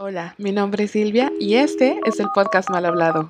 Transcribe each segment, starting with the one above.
Hola, mi nombre es Silvia y este es el podcast Mal Hablado.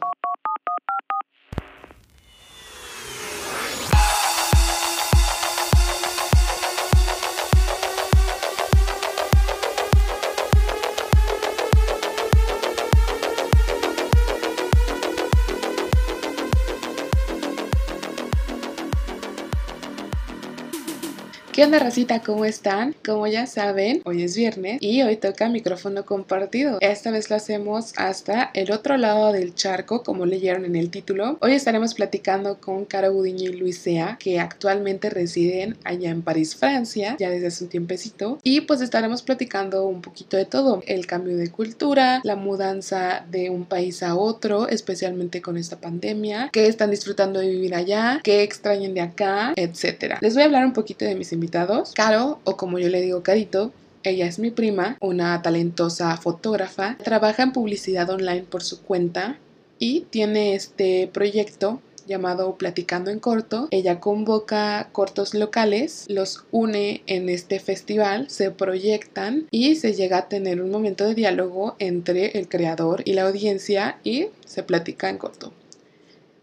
¿Qué onda, racita? ¿Cómo están? Como ya saben, hoy es viernes y hoy toca micrófono compartido. Esta vez lo hacemos hasta el otro lado del charco, como leyeron en el título. Hoy estaremos platicando con Caro Gudiño y Luisea, que actualmente residen allá en París, Francia, ya desde hace un tiempecito. Y pues estaremos platicando un poquito de todo: el cambio de cultura, la mudanza de un país a otro, especialmente con esta pandemia, qué están disfrutando de vivir allá, qué extrañan de acá, etc. Les voy a hablar un poquito de mis invitados Caro, o como yo le digo Carito, ella es mi prima, una talentosa fotógrafa, trabaja en publicidad online por su cuenta y tiene este proyecto llamado Platicando en Corto. Ella convoca cortos locales, los une en este festival, se proyectan y se llega a tener un momento de diálogo entre el creador y la audiencia y se platica en corto.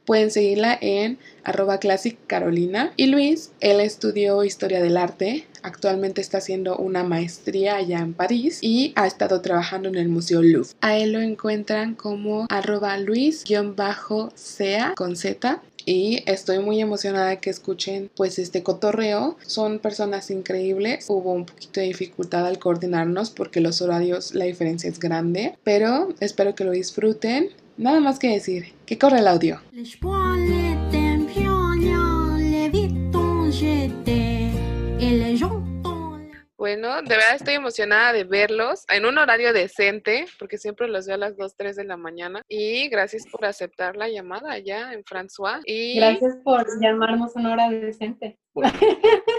Pueden seguirla en arroba classic carolina. Y Luis, él estudió historia del arte, actualmente está haciendo una maestría allá en París y ha estado trabajando en el Museo Louvre. A él lo encuentran como arroba luis-sea con z y estoy muy emocionada que escuchen pues este cotorreo. Son personas increíbles. Hubo un poquito de dificultad al coordinarnos porque los horarios, la diferencia es grande, pero espero que lo disfruten Nada más que decir, que corre el audio. Bueno, de verdad estoy emocionada de verlos en un horario decente, porque siempre los veo a las 2, 3 de la mañana. Y gracias por aceptar la llamada allá en François. Y... Gracias por llamarnos una hora decente.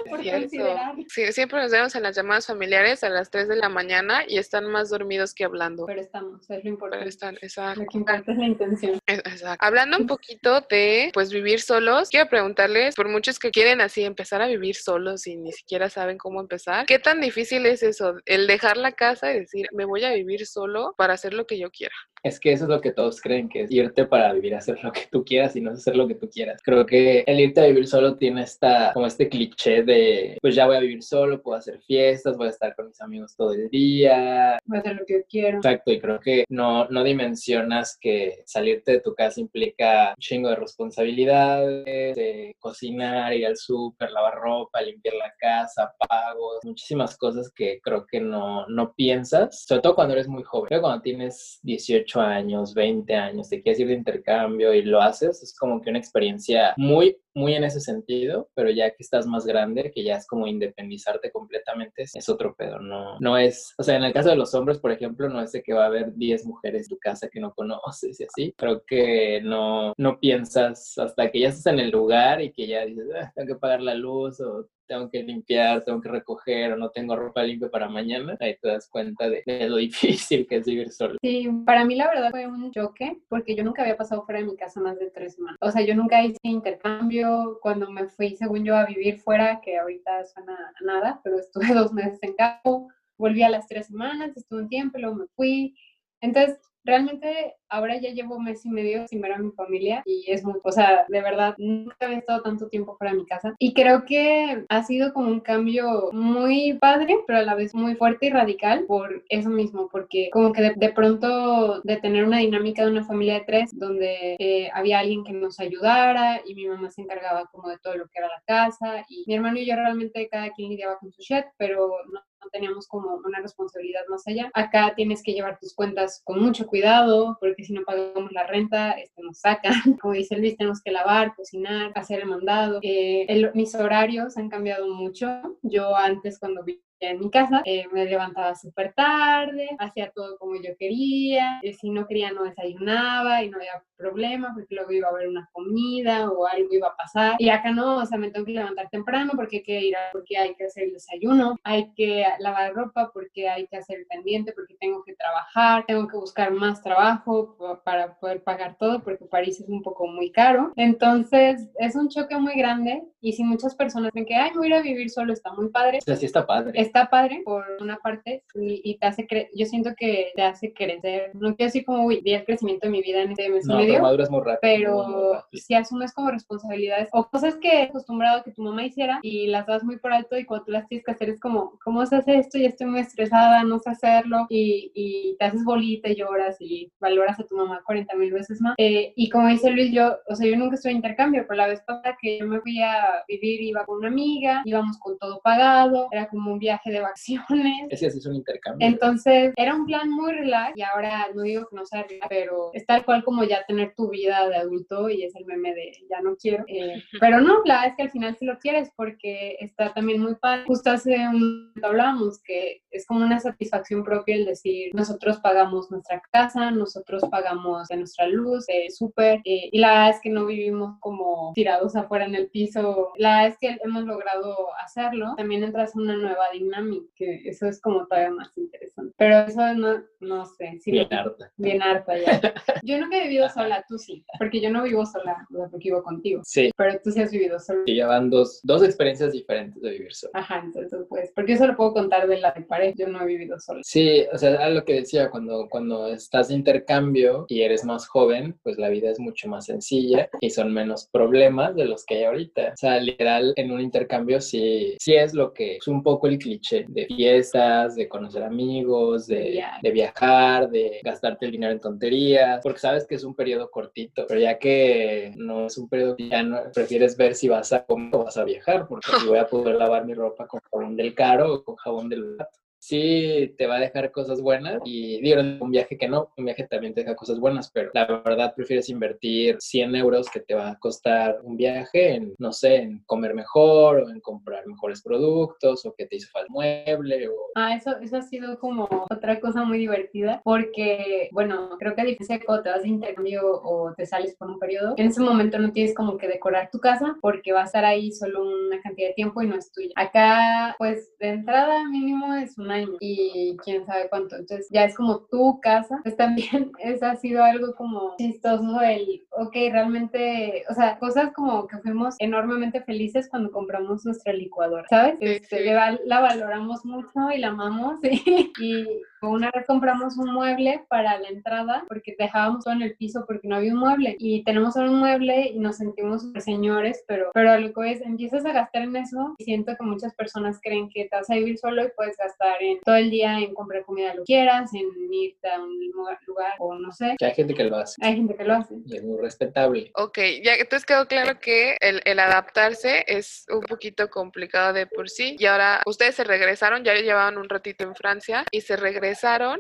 sí, siempre nos vemos en las llamadas familiares a las 3 de la mañana y están más dormidos que hablando. Pero estamos, es lo importante. están, exacto. Lo que importa es la intención. Exacto. Hablando un poquito de pues vivir solos, quiero preguntarles, por muchos que quieren así empezar a vivir solos y ni siquiera saben cómo empezar, ¿qué tan difícil es eso? El dejar la casa y decir, me voy a vivir solo para hacer lo que yo quiera. Es que eso es lo que todos creen, que es irte para vivir a hacer lo que tú quieras y no hacer lo que tú quieras. Creo que el irte a vivir solo tiene esta, como este cliché de, pues ya voy a vivir solo, puedo hacer fiestas, voy a estar con mis amigos todo el día. Voy a hacer lo que quiero. Exacto, y creo que no, no dimensionas que salirte de tu casa implica un chingo de responsabilidades, de cocinar, ir al súper, lavar ropa, limpiar la casa, pagos, muchísimas cosas que creo que no, no piensas, sobre todo cuando eres muy joven. Creo que cuando tienes 18 años, 20 años, te quieres ir de intercambio y lo haces, es como que una experiencia muy, muy en ese sentido, pero ya que estás más grande, que ya es como independizarte completamente, es otro pedo, no, no es, o sea, en el caso de los hombres, por ejemplo, no es de que va a haber 10 mujeres en tu casa que no conoces y así, creo que no, no piensas hasta que ya estás en el lugar y que ya dices, ah, tengo que pagar la luz o tengo que limpiar, tengo que recoger o no tengo ropa limpia para mañana, ahí te das cuenta de, lo difícil que es vivir solo. Sí, para mí la verdad fue un choque porque yo nunca había pasado fuera de mi casa más de tres semanas. O sea, yo nunca hice intercambio cuando me fui, según yo, a vivir fuera, que ahorita suena a nada, pero estuve dos meses en campo, volví a las tres semanas, estuve un tiempo, luego me fui. Entonces, realmente ahora ya llevo mes y medio sin ver a mi familia y es muy, o sea, de verdad, nunca había estado tanto tiempo fuera de mi casa. Y creo que ha sido como un cambio muy padre, pero a la vez muy fuerte y radical por eso mismo, porque como que de, pronto de tener una dinámica de una familia de tres donde eh, había alguien que nos ayudara y mi mamá se encargaba como de todo lo que era la casa y mi hermano y yo realmente cada quien lidiaba con su chat, pero no teníamos como una responsabilidad más allá. Acá tienes que llevar tus cuentas con mucho cuidado, porque si no pagamos la renta, este, nos sacan. Como dice Luis, tenemos que lavar, cocinar, hacer el mandado. Eh, mis horarios han cambiado mucho. Yo antes cuando vi en mi casa, eh, me levantaba súper tarde, hacía todo como yo quería, eh, si no quería no desayunaba y no había problema porque luego iba a haber una comida o algo iba a pasar. Y acá no, o sea, me tengo que levantar temprano porque hay que ir a, porque hay que hacer el desayuno, hay que lavar ropa porque hay que hacer el pendiente, porque tengo que trabajar, tengo que buscar más trabajo para poder pagar todo porque París es un poco muy caro. Entonces, es un choque muy grande y si muchas personas ven que, ay, voy a ir a vivir solo, está muy padre. O sea, sí está padre está padre por una parte y, te hace creer, yo siento que te hace crecer, no quiero decir como, uy, vi el crecimiento de mi vida en este mes no, medio, pero, muy rápido, pero si asumes como responsabilidades o cosas que acostumbrado que tu mamá hiciera y las das muy por alto y cuando tú las tienes que hacer es como, ¿cómo se hace esto? Ya estoy muy estresada, no sé hacerlo y, y te haces bolita y lloras y valoras a tu mamá 40 mil veces más. Eh, y como dice Luis, yo, o sea, yo nunca estuve en intercambio, pero la vez pasada que yo me fui a vivir iba con una amiga, íbamos con todo pagado, era como un viaje de vacaciones. Ese así es un intercambio. Entonces, era un plan muy relax y ahora no digo que no sea relax, pero es tal cual como ya tener tu vida de adulto y es el meme de ya no quiero. Eh, pero no, la verdad es que al final sí lo quieres porque está también muy padre. Justo hace un hablábamos que es como una satisfacción propia el decir, nosotros pagamos nuestra casa, nosotros pagamos de nuestra luz, de súper, eh, y la verdad es que no vivimos como tirados afuera en el piso. La verdad es que hemos logrado hacerlo. También entras en una nueva dinámica, que eso es como todavía más interesante. Pero eso no, no sé. bien harta. Bien harta ya. Yo nunca he vivido sola, tú sí, porque yo no vivo sola, porque vivo contigo. Sí. Pero tú sí has vivido sola. Y ya van dos, dos experiencias diferentes de vivir sola. Ajá, entonces pues, porque eso lo puedo contar de la de pared, yo no he vivido sola. Sí, o sea, era lo que decía, cuando, cuando estás de intercambio y eres más joven, pues la vida es mucho más sencilla y son menos problemas de los que hay ahorita. O sea, literal, en un intercambio sí, sí es lo que es un poco el cliché de fiestas, de conocer amigos, de, de viajar, de gastarte el dinero en tonterías, porque sabes que es un periodo cortito, pero ya que no es un periodo ya no, prefieres ver si vas a comer o vas a viajar, porque si voy a poder lavar mi ropa con jabón del caro o con jabón del gato sí te va a dejar cosas buenas y digo, un viaje que no, un viaje también te deja cosas buenas, pero la verdad prefieres invertir 100 euros que te va a costar un viaje en, no sé, en comer mejor o en comprar mejores productos o que te hizo falta mueble o... Ah, eso, eso ha sido como otra cosa muy divertida porque, bueno, creo que a diferencia de cuando te vas de intercambio o te sales por un periodo, en ese momento no tienes como que decorar tu casa porque va a estar ahí solo una cantidad de tiempo y no es tuya. Acá, pues, de entrada mínimo es una y quién sabe cuánto. Entonces ya es como tu casa. Pues también eso ha sido algo como chistoso el, ok, realmente, o sea, cosas como que fuimos enormemente felices cuando compramos nuestra licuadora, ¿sabes? Este, la valoramos mucho y la amamos y una vez compramos un mueble para la entrada porque dejábamos todo en el piso porque no había un mueble y tenemos ahora un mueble y nos sentimos señores, pero, pero lo que es, empiezas a gastar en eso y siento que muchas personas creen que te vas a vivir solo y puedes gastar en todo el día en comprar comida lo quieras, en irte a un lugar o no sé. hay gente que lo hace. Hay gente que lo hace. Y es muy respetable. Ok, ya entonces quedó claro que el, el adaptarse es un poquito complicado de por sí y ahora ustedes se regresaron, ya llevaban un ratito en Francia y se regresaron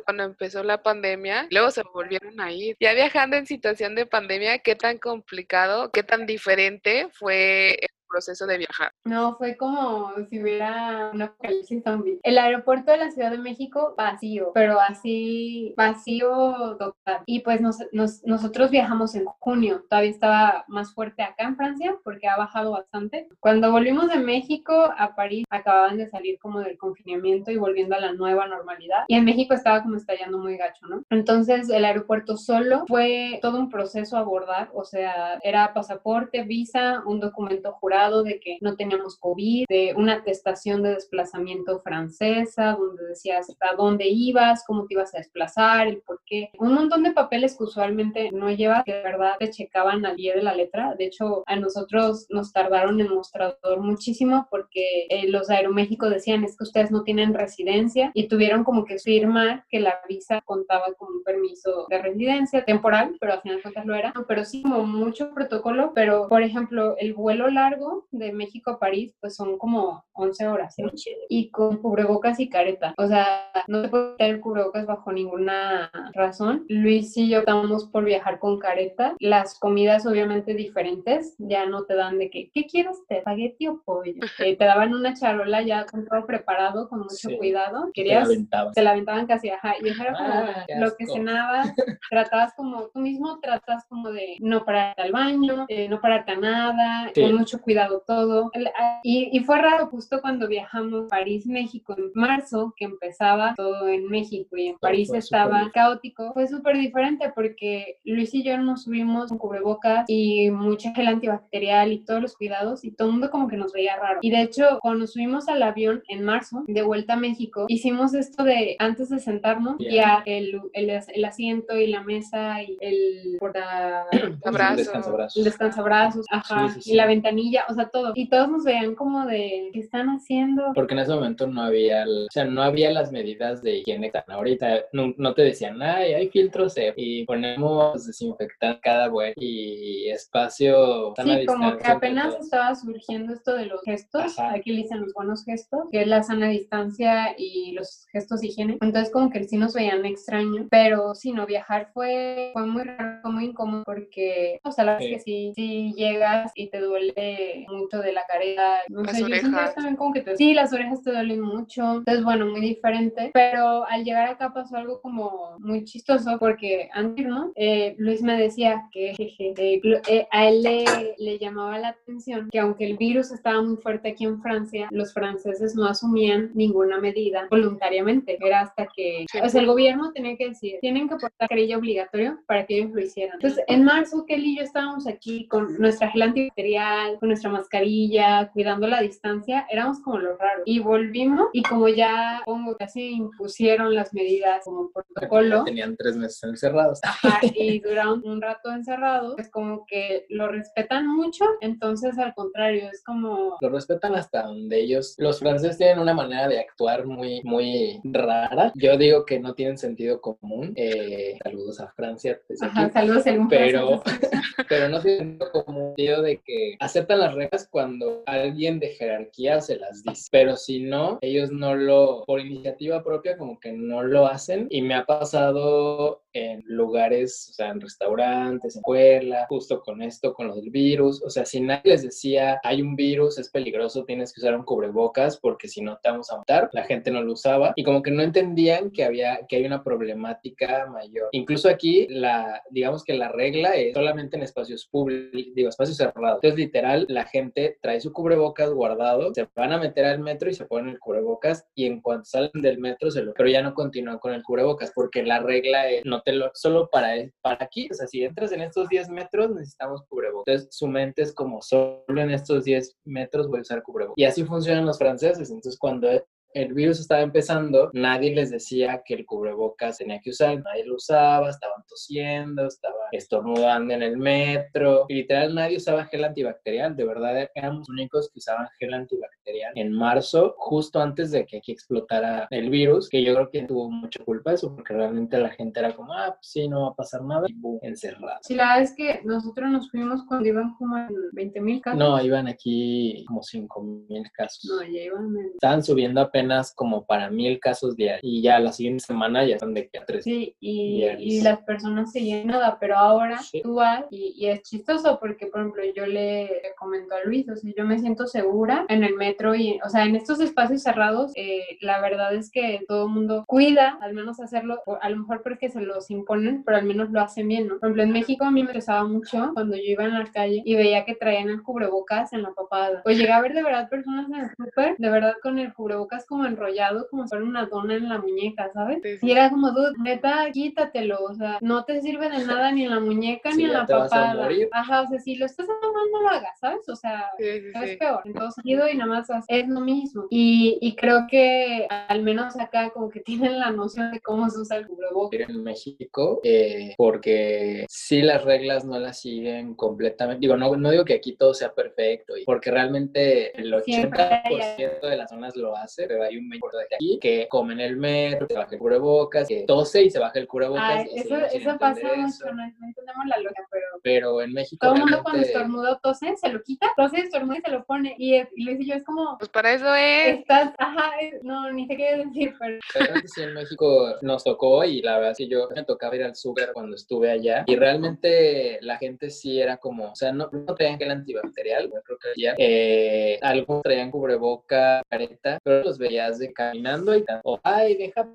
cuando empezó la pandemia, luego se volvieron a ir. Ya viajando en situación de pandemia, ¿qué tan complicado, qué tan diferente fue proceso de viajar? No, fue como si hubiera una apocalipsis zombie. El aeropuerto de la Ciudad de México vacío, pero así vacío total. Y pues nos, nosotros viajamos en junio, todavía estaba más fuerte acá en Francia porque ha bajado bastante. Cuando volvimos de México a París, acababan de salir como del confinamiento y volviendo a la nueva normalidad. Y en México estaba como estallando muy gacho, ¿no? Entonces el aeropuerto solo fue todo un proceso a abordar, o sea, era pasaporte, visa, un documento jurado de que no teníamos COVID, de una atestación de desplazamiento francesa, donde decías a dónde ibas, cómo te ibas a desplazar, el por qué. Un montón de papeles que usualmente no llevas, que de verdad te checaban al día de la letra. De hecho, a nosotros nos tardaron en mostrador muchísimo porque eh, los de Aeroméxico decían es que ustedes no tienen residencia y tuvieron como que firmar que la visa contaba con un permiso de residencia temporal, pero al final de cuentas lo era. Pero sí, como mucho protocolo, pero por ejemplo, el vuelo largo de México a París, pues son como 11 horas. Y con cubrebocas y careta. O sea, no se puede tener cubrebocas bajo ninguna razón. Luis y yo optamos por viajar con careta. Las comidas obviamente diferentes. Ya no te dan de que, ¿qué quieres? ¿Te espagueti o pollo? Eh, te daban una charola ya con todo preparado, con mucho cuidado. Querías, te la aventaban casi, ajá. Y era como ah, lo que cenabas. tratabas como, tú mismo tratas como de no pararte al baño, eh, no pararte a nada, con mucho cuidado cuidado todo. Y, y fue raro justo cuando viajamos París, México en marzo, que empezaba todo en México y en París estaba caótico. Fue súper diferente porque Luis y yo nos subimos con cubrebocas y mucha gel antibacterial y todos los cuidados y todo el mundo como que nos veía raro. Y de hecho, cuando nos subimos al avión en marzo, de vuelta a México, hicimos esto de antes de sentarnos, ya el, el, el, asiento y la mesa y el porta... descansabrazos. El descansabrazos, ajá, y la ventanilla, o sea, todo. Y todos nos veían como de, ¿qué están haciendo? Porque en ese momento no había, o sea, no había las medidas de higiene que ahorita. No, no, te decían, ay, hay filtros y ponemos desinfectante cada web y espacio. Sí, como que apenas estaba surgiendo esto de los gestos, aquí le dicen los buenos gestos, que es la sana distancia y los gestos de higiene. Entonces como que sí nos veían extraño, pero si no, viajar fue, fue muy raro, fue muy incómodo porque, o sea, la que si llegas y te duele mucho de la careta, no sé, yo sentía también como que te... Sí, las orejas te duelen mucho, entonces bueno, muy diferente, pero al llegar acá pasó algo como muy chistoso porque antes, ¿no? Eh, Luis me decía que eh, eh, a él le, le llamaba la atención que aunque el virus estaba muy fuerte aquí en Francia, los franceses no asumían ninguna medida voluntariamente. Era hasta que, o sea, el gobierno tenía que decir, tienen que portar carilla obligatorio para que ellos lo hicieran. Entonces, en marzo, Kelly y yo estábamos aquí con nuestra gel antibacterial, con nuestra mascarilla, cuidando la distancia, éramos como los raros. Y volvimos y como ya, como casi impusieron las medidas como protocolo. Tenían tres meses encerrados. Ajá, y duraron un rato encerrados, es como que lo respetan mucho, entonces al contrario, es como... Lo respetan hasta donde ellos, los franceses tienen una manera de actuar muy, muy rara. Yo digo que no tienen sentido común. Eh, saludos a Francia. Ajá, saludos en pero, pero no tienen sentido común de que aceptan las reglas cuando alguien de jerarquía se las dice. Pero si no, ellos no lo, por iniciativa propia, como que no lo hacen. Y me ha pasado en lugares, o sea, en restaurantes, en escuela, justo con esto, con lo del virus. O sea, si nadie les decía, hay un virus, es peligroso, tienes que usar un cubrebocas porque si no te vamos a matar, la gente no lo usaba y como que no entendían que había, que hay una problemática mayor. Incluso aquí, la, digamos que la regla es solamente en espacios públicos, digo, espacios cerrados. Entonces, literal, la gente trae su cubrebocas guardado, se van a meter al metro y se ponen el cubrebocas y en cuanto salen del metro se lo, pero ya no continúan con el cubrebocas porque la regla es no solo para, para aquí, o sea, si entras en estos 10 metros necesitamos cubrebocas. Entonces su mente es como solo en estos 10 metros voy a usar cubrebocas. Y así funcionan los franceses. Entonces cuando el virus estaba empezando, nadie les decía que el cubrebocas tenía que usar, nadie lo usaba, estaban tosiendo, estaban estornudando en el metro, y literal nadie usaba gel antibacterial, de verdad éramos los únicos que usaban gel antibacterial en marzo, justo antes de que aquí explotara el virus, que yo creo que tuvo mucha culpa eso, porque realmente la gente era como, ah, pues sí, no va a pasar nada, y boom, encerrado. Sí, la verdad es que nosotros nos fuimos cuando iban como en 20 mil casos. No, iban aquí como 5 mil casos. No, ya iban en... Estaban subiendo apenas como para mil casos diarios y ya la siguiente semana ya están de que a tres. Sí, y, y las personas seguían nada, pero ahora tú vas y, y, es chistoso porque, por ejemplo, yo le, comento a Luis, o sea, yo me siento segura en el metro y, o sea, en estos espacios cerrados, eh, la verdad es que todo el mundo cuida, al menos hacerlo, a lo mejor porque se los imponen, pero al menos lo hacen bien, ¿no? Por ejemplo, en México a mí me interesaba mucho cuando yo iba en la calle y veía que traían el cubrebocas en la papada. O llegué a ver de verdad personas en el súper, de verdad con el cubrebocas como enrollado como si fuera una dona en la muñeca, ¿sabes? Y era como, dude, neta, quítatelo, o sea, no te sirve de nada ni en la muñeca ni en la papada. Ajá, o sea, si lo estás no lo hagas, ¿sabes? O sea, es peor. Entonces, ido y nada más es lo mismo. Y, y creo que al menos acá como que tienen la noción de cómo se usa el cubrebocas. En México, eh, porque si las reglas no las siguen completamente, digo, no, no digo que aquí todo sea perfecto, porque realmente el 80% de las zonas lo hace, pero hay un de aquí que comen el metro, se baja el cubrebocas, que tose y se baja el cubrebocas. eso, eso pasa mucho, no, entendemos la lógica, pero... Pero en México Todo el mundo cuando estornuda o tose, se lo quita, tose, estornuda y se lo pone. Y, y Luis y yo es como... Pues para eso es. Estás, ajá, no, ni sé qué decir, pero... Realmente sí, en México nos tocó y la verdad es que yo me tocaba ir al súper cuando estuve allá y realmente la gente sí era como, o sea, no, no traían gel antibacterial, yo creo que ya, eh, algunos traían cubreboca, careta, pero los veías de caminando y o ay, deja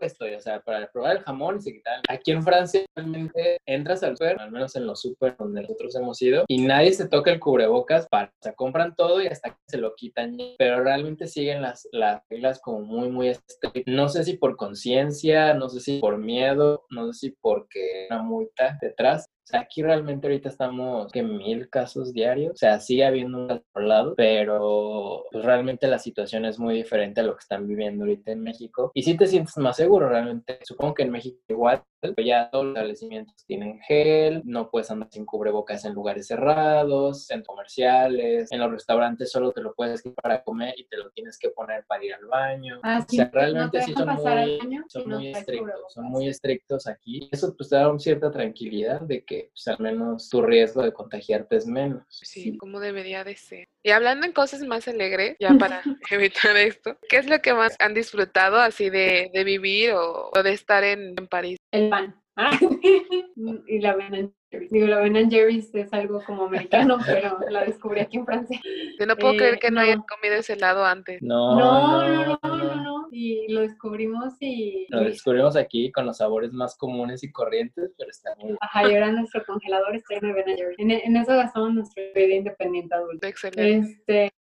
esto, o sea, para probar el jamón y se quitan. Aquí en Francia realmente entras al super, al menos en los super donde nosotros hemos ido, y nadie se toca el cubrebocas para, o sea, compran todo y hasta que se lo quitan, pero realmente siguen las, las reglas como muy, muy estrictas. No sé si por conciencia, no sé si por miedo, no sé si porque una multa detrás, aquí realmente ahorita estamos que mil casos diarios, o sea, sigue habiendo un caso lado, pero pues realmente la situación es muy diferente a lo que están viviendo ahorita en México. Y sí te sientes más seguro realmente. Supongo que en México igual, ya todos los establecimientos tienen gel, no puedes andar sin cubrebocas en lugares cerrados, en comerciales, en los restaurantes solo te lo puedes quitar para comer y te lo tienes que poner para ir al baño. Ah, o sea, sí, realmente no sí son muy, son estrictos, son muy estrictos aquí. Eso pues te da una cierta tranquilidad de que pues, al menos tu riesgo de contagiarte es menos. Sí, Sí. como debería de ser. Y hablando en cosas más alegres, ya para evitar esto, ¿qué es lo que más han disfrutado así de, de vivir o, o de estar en, en París? El pan. Ah, y la Ben Jerry's. Digo, la Ben Jerry's es algo como americano, pero la descubrí aquí en Francia. Yo no puedo creer Eh, que no, no. hayan comido ese helado antes. No, No, no, no, no, no. Y lo descubrimos y. Lo descubrimos aquí con los sabores más comunes y corrientes, pero está muy Ajá, y ahora nuestro congelador está lleno de Ben and Jerry's. En, en eso gastamos nuestra bebida independiente adulta. Excelente. Este,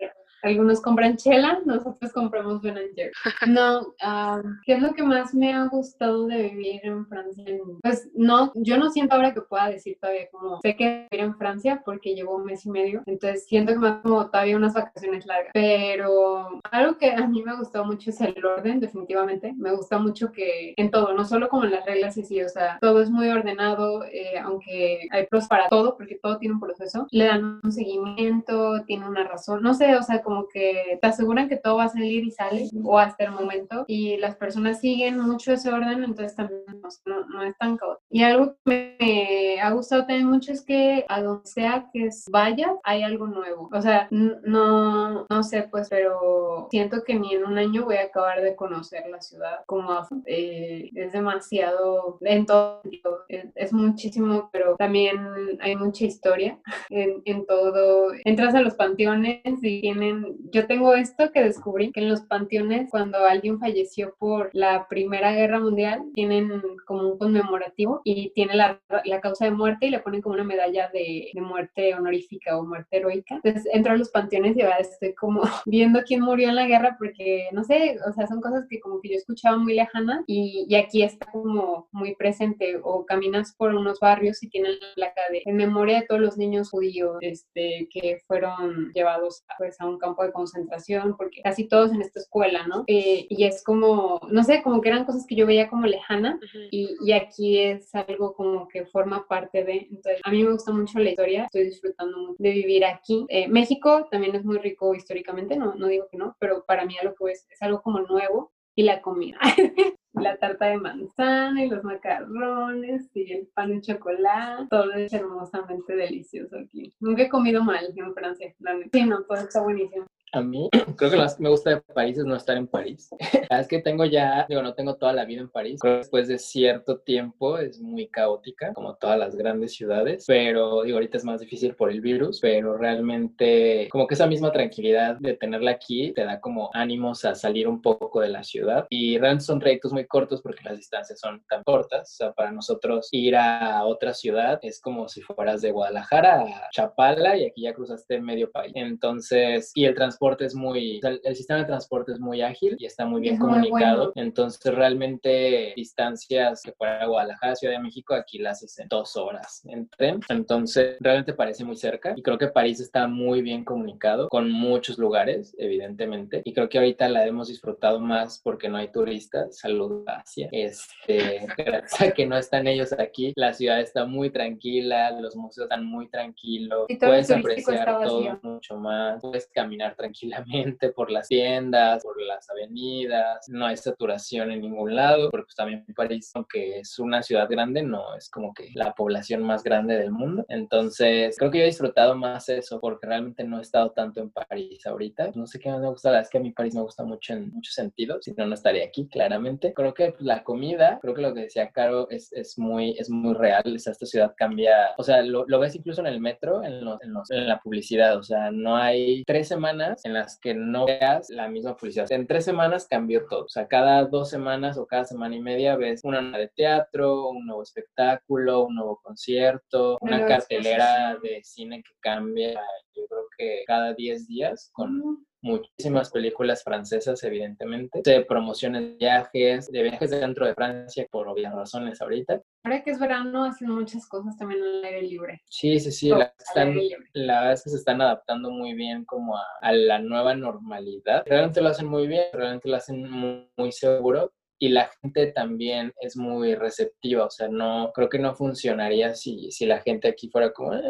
algunos compran chela, nosotros compramos Ben and Jerry's. No, ah, ¿qué es lo que más me ha gustado de vivir en Francia? Pues no, yo no siento ahora que pueda decir todavía como sé que vivir en Francia porque llevo un mes y medio, entonces siento que más como todavía unas vacaciones largas. Pero algo que a mí me ha gustado mucho es el orden, definitivamente. Me gusta mucho que en todo, no solo como en las reglas y sí, o sea, todo es muy ordenado, eh, aunque hay pros para todo, porque todo tiene un proceso. Le dan un seguimiento, tiene una razón, no sé, o sea, como que te aseguran que todo va a salir y sale, o hasta el momento, y las personas siguen mucho ese orden, entonces también no, no, es tan caótico. Y algo que me ha gustado también mucho es que a donde sea que vaya, hay algo nuevo. O sea, no, no sé, pues, pero siento que ni en un año voy a acabar de conocer la ciudad como eh, es demasiado en todo sentido. es, es muchísimo, pero también hay mucha historia en, en todo. Entras a los panteones y tienen, yo tengo esto que descubrí, que en los panteones cuando alguien falleció por la Primera Guerra Mundial, tienen como un conmemorativo y tiene la, la causa de muerte y le ponen como una medalla de, de muerte honorífica o muerte heroica. Entonces entro a los panteones y ahora estoy como viendo quién murió en la guerra porque, no sé, o sea, son cosas que como que yo escuchaba muy lejanas y, y aquí está como muy presente o caminas por unos barrios y tienen la placa de en memoria de todos los niños judíos este, que fueron llevados pues, a un campo de concentración, porque casi todos en esta escuela, ¿no? Eh, y es como, no sé, como que eran cosas que yo veía como lejana y, y aquí es algo como que forma parte de, entonces a mí me gusta mucho la historia, estoy disfrutando mucho de vivir aquí. Eh, México también es muy rico históricamente, no, no digo que no, pero para mí a lo que es, es algo como nuevo y la comida. la tarta de manzana y los macarrones y el pan de chocolate, todo es hermosamente delicioso aquí. Nunca he comido mal en Francia, la. Sí, no, todo está buenísimo. A mí, creo que lo más que me gusta de París es no estar en París. es que tengo ya, digo, no tengo toda la vida en París. Creo que después de cierto tiempo es muy caótica, como todas las grandes ciudades. Pero, digo, ahorita es más difícil por el virus, pero realmente, como que esa misma tranquilidad de tenerla aquí te da como ánimos a salir un poco de la ciudad. Y realmente son trayectos muy cortos porque las distancias son tan cortas. O sea, para nosotros ir a otra ciudad es como si fueras de Guadalajara a Chapala y aquí ya cruzaste medio país. Entonces, y el transporte es muy, sea, el sistema de transporte es muy ágil y está muy bien Es muy comunicado. bueno. Entonces, realmente distancias que fuera Guadalajara, Ciudad de México, aquí las haces en dos horas en tren. Entonces, realmente parece muy cerca y creo que París está muy bien comunicado con muchos lugares, evidentemente. Y creo que ahorita la hemos disfrutado más porque no hay turistas. Saludos a Asia. Este, gracias a que no están ellos aquí, la ciudad está muy tranquila, los museos están muy tranquilos. Y todo Puedes apreciar todo mucho más. Puedes caminar tranquilamente por las tiendas, por las avenidas. No hay saturación en ningún lado, porque pues, también París, aunque es una ciudad grande, no es como que la población más grande del mundo. Entonces, creo que yo he disfrutado más eso, porque realmente no he estado tanto en París ahorita. No sé qué más me gusta, la verdad es que a mí París me gusta mucho en muchos sentidos, si no, no estaría aquí, claramente. Creo que pues, la comida, creo que lo que decía Caro es, es, muy, es muy real. O sea, esta ciudad cambia, o sea, lo, lo ves incluso en el metro, en, los, en, los, en la publicidad, o sea, no hay tres semanas en las que no veas la misma publicidad. En tres semanas cambió todo. O sea, cada dos semanas o cada semana y media ves una de teatro, un nuevo espectáculo, un nuevo concierto, una cartelera de cine que cambia, yo creo que cada 10 días con muchísimas películas francesas, evidentemente, de promociones de viajes, de viajes dentro de Francia, por obvias razones ahorita. Ahora que es verano, hacen muchas cosas también al aire libre. Sí, sí, sí, la, están, la verdad es que se están adaptando muy bien como a, a, la nueva normalidad. Realmente lo hacen muy bien, realmente lo hacen muy, muy seguro y la gente también es muy receptiva, o sea, no, creo que no funcionaría si, si la gente aquí fuera como, eh,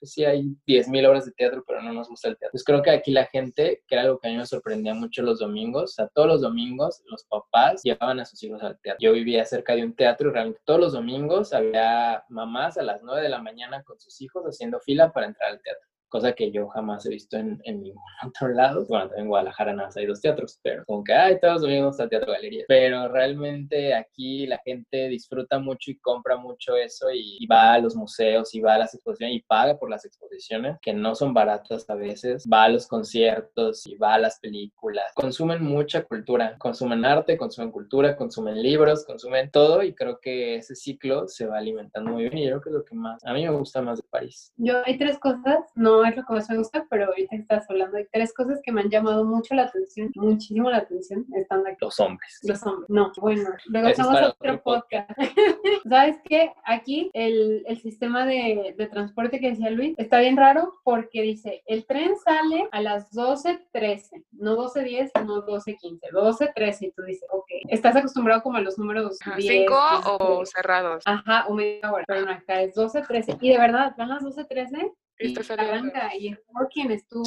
pues sí hay 10.000 obras de teatro, pero no nos gusta el teatro. Pues creo que aquí la gente, que era algo que a mí me sorprendía mucho los domingos, o sea, todos los domingos los papás llevaban a sus hijos al teatro. Yo vivía cerca de un teatro y realmente todos los domingos había mamás a las 9 de la mañana con sus hijos haciendo fila para entrar al teatro cosa que yo jamás he visto en, en ningún otro lado. Bueno, en Guadalajara nada más hay dos teatros, pero como que, ay, todos domingos está Teatro Galería. Pero realmente aquí la gente disfruta mucho y compra mucho eso y, va a los museos y va a las exposiciones y paga por las exposiciones, que no son baratas a veces, va a los conciertos y va a las películas. Consumen mucha cultura, consumen arte, consumen cultura, consumen libros, consumen todo y creo que ese ciclo se va alimentando muy bien y yo creo que es lo que más, a mí me gusta más de París. Yo hay tres cosas, no es lo que más me gusta, pero ahorita estás hablando de tres cosas que me han llamado mucho la atención, muchísimo la atención, están aquí. Los hombres. Los hombres, no, bueno, luego hacemos otro podcast. ¿Sabes qué? Aquí el, el sistema de, de, transporte que decía Luis está bien raro porque dice, el tren sale a las 12.13, no 12.10, no 12.15, 12.13 y tú dices, ok, estás acostumbrado como a los números 10, ¿Cinco o cerrados? Ajá, o media hora, pero no, acá es 12.13 y de verdad, van las 12.13 y arranca y es por quien estuvo.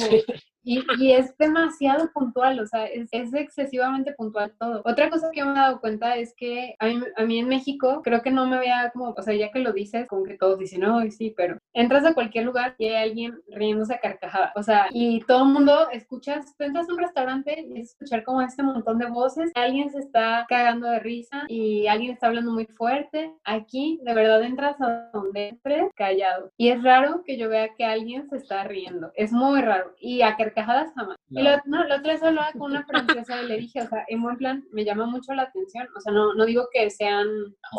Y, y, es demasiado puntual, o sea, es, es, excesivamente puntual todo. Otra cosa que me he dado cuenta es que a mí, a mí, en México creo que no me veía como, o sea, ya que lo dices, como que todos dicen, no, sí, pero entras a cualquier lugar y hay alguien riéndose a carcajada, o sea, y todo el mundo escuchas, tú entras a un restaurante y es escuchar como este montón de voces, alguien se está cagando de risa y alguien está hablando muy fuerte. Aquí, de verdad, entras a donde entres callado. Y es raro que yo vea que alguien se está riendo, es muy raro. Y a carcajadas jamás. Y lo, no, la otra vez hablaba con una francesa y le dije, o sea, en buen plan, me llama mucho la atención. O sea, no, no digo que sean,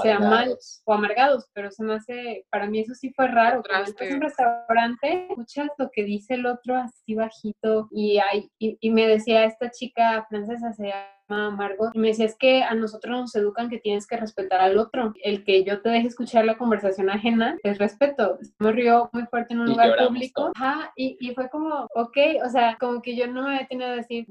sean mal o amargados, pero se me hace, para mí eso sí fue raro. Cuando entras a un restaurante, escuchas lo que dice el otro así bajito y, hay, y, y me decía esta chica francesa, se llama Margot, y me decía, es que a nosotros nos educan que tienes que respetar al otro. El que yo te deje escuchar la conversación ajena es respeto. Me rió muy fuerte en un lugar público. Ajá, y, y, fue como, ok, o sea, como que yo no me había tenido que decir,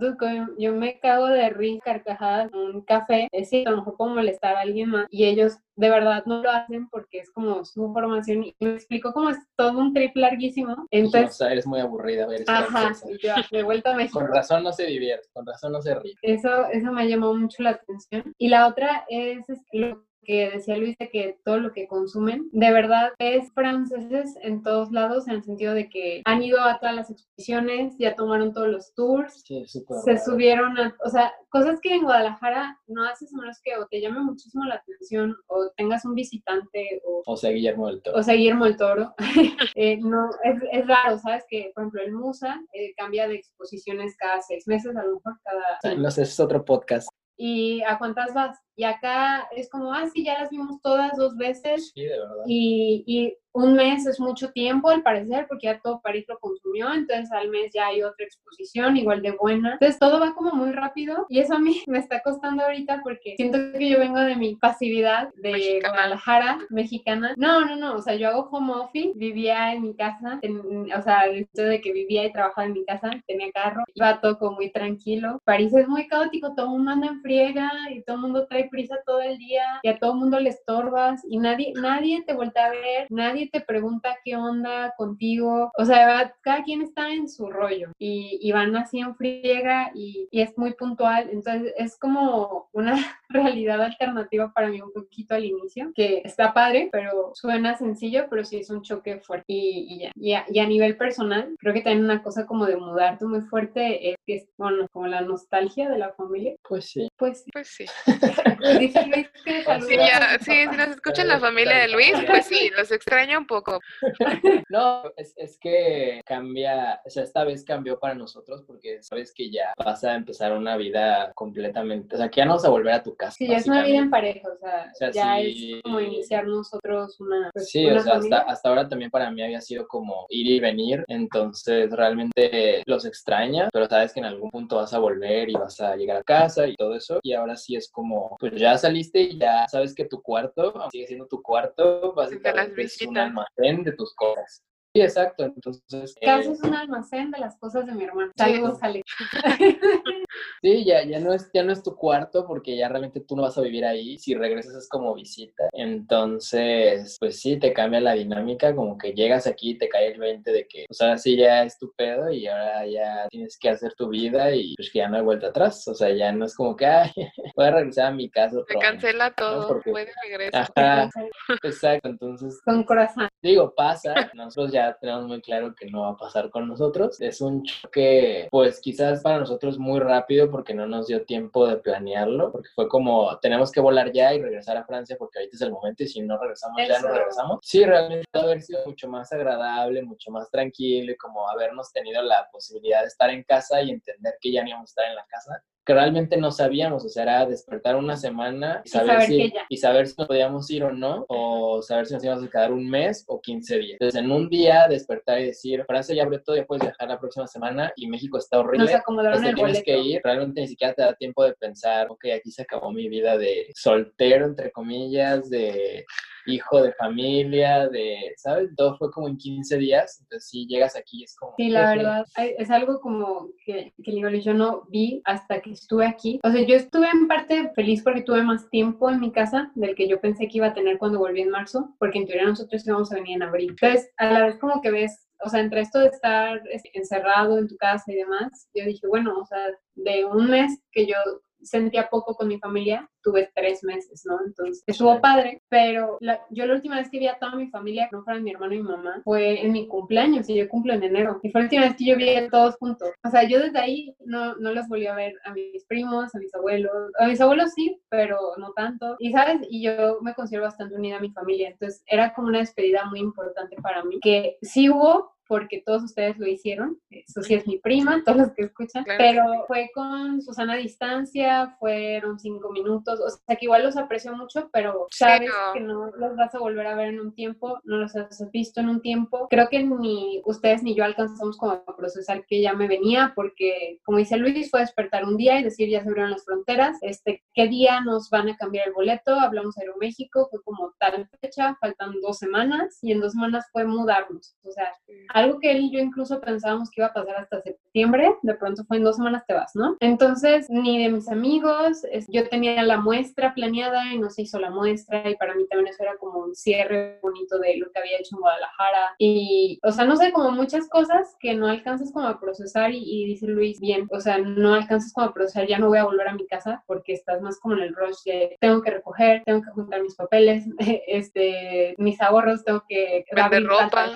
yo me cago de risa, carcajadas, un café, es decir, a lo mejor puedo molestar a alguien más, y ellos de verdad no lo hacen porque es como su formación y me explicó como es todo un trip larguísimo. Entonces, o sea, eres muy aburrida. Eres ajá, yo de vuelta a México. Con razón no se divierte, con razón no se ríe. Eso, eso me llamó mucho la atención. Y la otra es, es lo que decía Luis de que todo lo que consumen, de verdad es franceses en todos lados, en el sentido de que han ido a todas las exposiciones, ya tomaron todos los tours, se subieron a, o sea, cosas que en Guadalajara no haces menos que o te llame muchísimo la atención o tengas un visitante o... O sea, Guillermo del Toro. O sea, Guillermo del Toro. eh, no, es, es, raro, ¿sabes? Que, por ejemplo, el Musa eh, cambia de exposiciones cada seis meses, a lo mejor cada... No sé, es otro podcast. ¿Y a cuántas vas? Y acá es como, ah, sí, ya las vimos todas dos veces. Sí, de verdad. Y, y un mes es mucho tiempo, al parecer, porque ya todo París lo consumió, entonces al mes ya hay otra exposición igual de buena. Entonces todo va como muy rápido y eso a mí me está costando ahorita porque siento que yo vengo de mi pasividad de mexicana. Guadalajara, mexicana. No, no, no, o sea, yo hago home office, vivía en mi casa, en, o sea, el hecho de que vivía y trabajaba en mi casa, tenía carro, iba todo como muy tranquilo. París es muy caótico, todo el mundo anda en friega y todo el mundo trae prisa todo el día y a todo el mundo le estorbas y nadie, nadie te vuelve a ver, nadie te pregunta qué onda contigo, o sea, cada quien está en su rollo y, y van así en friega y, y, es muy puntual, entonces es como una realidad alternativa para mí un poquito al inicio, que está padre, pero suena sencillo, pero sí es un choque fuerte y, y ya. Y a, y a, nivel personal, creo que también una cosa como de mudarte muy fuerte es que es, bueno, como la nostalgia de la familia. Pues sí. Pues sí. Pues sí. Dice Luis que sí, ya, sí, si nos escuchan la familia de Luis, pues sí, los extraño un poco. No, es, es que cambia, o sea, esta vez cambió para nosotros porque sabes que ya vas a empezar una vida completamente, o sea, que ya no vas a volver a tu casa. Sí, ya es una vida en pareja, o sea, ya es como iniciar nosotros una. Pues, sí, o sea, hasta, hasta ahora también para mí había sido como ir y venir, entonces realmente los extraña, pero sabes que en algún punto vas a volver y vas a llegar a casa y todo eso, y ahora sí es como, pues ya saliste y ya sabes que tu cuarto sigue siendo tu cuarto, básicamente es un almacén de tus cosas. Sí, exacto. Entonces. Casi es un almacén de las cosas de mi hermano. Saludos, Ale. Sí, ya, ya, no es, ya no es tu cuarto porque ya realmente tú no vas a vivir ahí. Si regresas es como visita. Entonces, pues sí, te cambia la dinámica. Como que llegas aquí y te cae el 20 de que, pues ahora sí ya es tu pedo y ahora ya tienes que hacer tu vida y pues que ya no hay vuelta atrás. O sea, ya no es como que, ay, voy a regresar a mi casa. Te cancela todo, ¿no? puedes regresar. exacto. Entonces. Con corazón. Digo, pasa. Nosotros ya ya tenemos muy claro que no va a pasar con nosotros. Es un choque, pues quizás para nosotros muy rápido porque no nos dio tiempo de planearlo, porque fue como, tenemos que volar ya y regresar a Francia porque ahorita es el momento y si no regresamos ya no regresamos. Sí, realmente haber sido mucho más agradable, mucho más tranquilo y como habernos tenido la posibilidad de estar en casa y entender que ya no íbamos a estar en la casa que realmente no sabíamos, o sea, era despertar una semana y saber, si, y saber si nos podíamos ir o no, o saber si nos íbamos a quedar un mes o 15 días. Entonces, en un día despertar y decir, Francia ya abrió todo, ya puedes viajar la próxima semana y México está horrible. Nos acomodaron el tienes que ir, realmente ni siquiera te da tiempo de pensar, ok, aquí se acabó mi vida de soltero, entre comillas, de hijo de familia, de, ¿sabes? Todo fue como en 15 días, entonces si llegas aquí es como... Sí, la verdad, es algo como que, que yo no vi hasta que estuve aquí. O sea, yo estuve en parte feliz porque tuve más tiempo en mi casa del que yo pensé que iba a tener cuando volví en marzo, porque en teoría nosotros íbamos a venir en abril. Entonces, a la vez como que ves o sea, entre esto de estar este, encerrado en tu casa y demás, yo dije, bueno, o sea, de un mes que yo sentía poco con mi familia, tuve tres meses, ¿no? Entonces estuvo padre, pero yo la última vez que vi a toda mi familia, no fuera mi hermano y mi mamá, fue en mi cumpleaños y yo cumplo en enero. Y fue la última vez que yo vi a todos juntos. O sea, yo desde ahí no, no los volví a ver a mis primos, a mis abuelos. A mis abuelos sí, pero no tanto. Y sabes, y yo me considero bastante unida a mi familia. Entonces era como una despedida muy importante para mí, que sí hubo porque todos ustedes lo hicieron. Eso sí es mi prima, todos los que escuchan. Pero fue con Susana a distancia, fueron cinco minutos. O sea que igual los aprecio mucho, pero sabes que no los vas a volver a ver en un tiempo, no los has visto en un tiempo. Creo que ni ustedes ni yo alcanzamos como a procesar que ya me venía, porque como dice Luis, fue despertar un día y decir ya se abrieron las fronteras. Este, ¿Qué día nos van a cambiar el boleto? Hablamos de Aeroméxico, fue como tal fecha, faltan dos semanas y en dos semanas fue mudarnos. O sea, algo que él y yo incluso pensábamos que iba a pasar hasta septiembre, de pronto fue en dos semanas te vas, ¿no? Entonces, ni de mis amigos, yo tenía la muestra planeada y no se hizo la muestra y para mí también eso era como un cierre bonito de lo que había hecho en Guadalajara y, o sea, no sé, como muchas cosas que no alcanzas como a procesar y, y dice Luis, bien, o sea, no alcanzas como a procesar, ya no voy a volver a mi casa porque estás más como en el rush de tengo que recoger, tengo que juntar mis papeles, este, mis ahorros, tengo que vender ropa,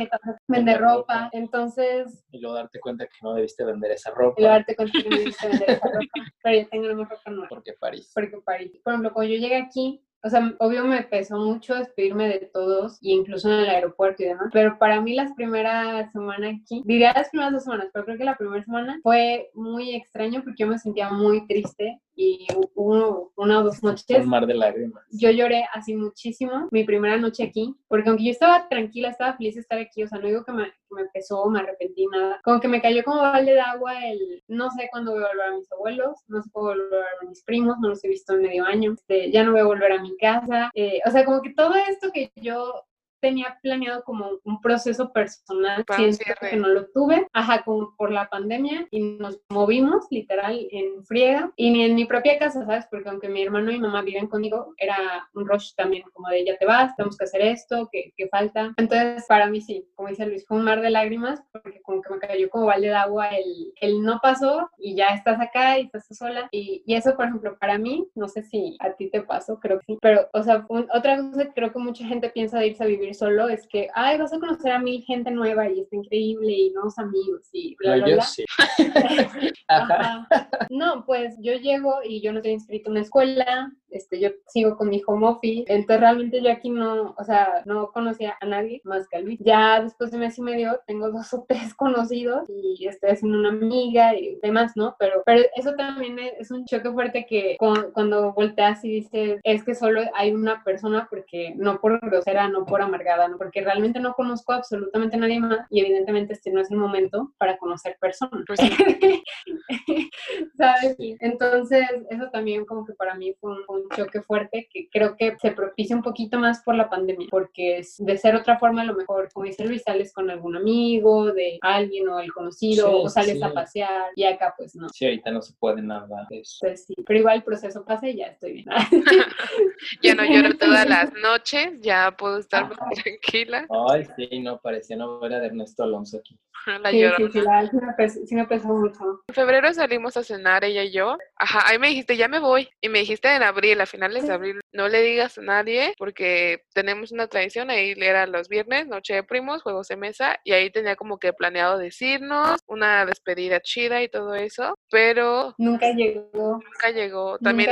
vender ropa, entonces... Y luego darte cuenta que no debiste vender esa ropa. Y luego darte cuenta que no debiste vender esa ropa. Pero ya tengo la mejor ropa nueva. Porque París. Porque París. Por ejemplo, cuando yo llegué aquí, o sea, obvio me pesó mucho despedirme de todos, y incluso en el aeropuerto y demás, pero para mí las primeras semanas aquí, diría las primeras dos semanas, pero creo que la primera semana fue muy extraño porque yo me sentía muy triste y hubo una o dos noches. Un mar de lágrimas. Yo lloré así muchísimo mi primera noche aquí, porque aunque yo estaba tranquila, estaba feliz de estar aquí, o sea, no digo que me, que me pesó, me arrepentí, nada. Como que me cayó como balde de agua el, no sé cuándo voy a volver a mis abuelos, no sé cuándo voy a volver a mis primos, no los he visto en medio año, este, ya no voy a volver a mi casa. Eh, o sea, como que todo esto que yo tenía planeado como un proceso personal, siento que no lo tuve, ajá, como por la pandemia y nos movimos literal en friega y ni en mi propia casa, ¿sabes? Porque aunque mi hermano y mi mamá viven conmigo, era un rush también como de ya te vas, tenemos que hacer esto, que, falta. Entonces, para mí sí, como dice Luis, fue un mar de lágrimas porque como que me cayó como balde de agua el, el no pasó y ya estás acá y estás sola. Y, y, eso, por ejemplo, para mí, no sé si a ti te pasó, creo que sí, pero, o sea, otra cosa creo que mucha gente piensa de irse a vivir solo es que, ay, vas a conocer a mil gente nueva y está increíble y nuevos amigos y bla, bla, bla. Sí. No, pues yo llego y yo no estoy inscrito en una escuela, este, yo sigo con mi home office, entonces realmente yo aquí no, o sea, no conocía a nadie más que a Luis. Ya después de mes y medio tengo dos o tres conocidos y estoy haciendo una amiga y demás, ¿no? Pero, pero eso también es, un choque fuerte que cuando, volteas y dices, es que solo hay una persona porque no por grosera, no por amargada, ¿no? porque realmente no conozco absolutamente a nadie más y evidentemente este no es el momento para conocer personas. Pues ¿Sabes? Entonces, eso también como que para mí fue un, choque fuerte que creo que se propicia un poquito más por la pandemia, porque de ser otra forma, a lo mejor, como dice Luis, sales con algún amigo, de alguien o el conocido, o sales a pasear, y acá pues no. Sí, ahorita no se puede nada de eso. Pues sí, pero igual el proceso pasa y ya estoy bien. ya no lloro todas las noches, ya puedo estar más tranquila. Ay, sí, no, parecía novela de Ernesto Alonso aquí. La sí, sí, sí, la, sí, me pesó, mucho. En febrero salimos a cenar ella y yo. Ajá, ahí me dijiste, ya me voy. Y me dijiste en abril, a finales de abril, no le digas a nadie porque tenemos una tradición, ahí era los viernes, noche de primos, juegos de mesa, y ahí tenía como que planeado decirnos una despedida chida y todo eso, pero... Nunca llegó. Nunca llegó. También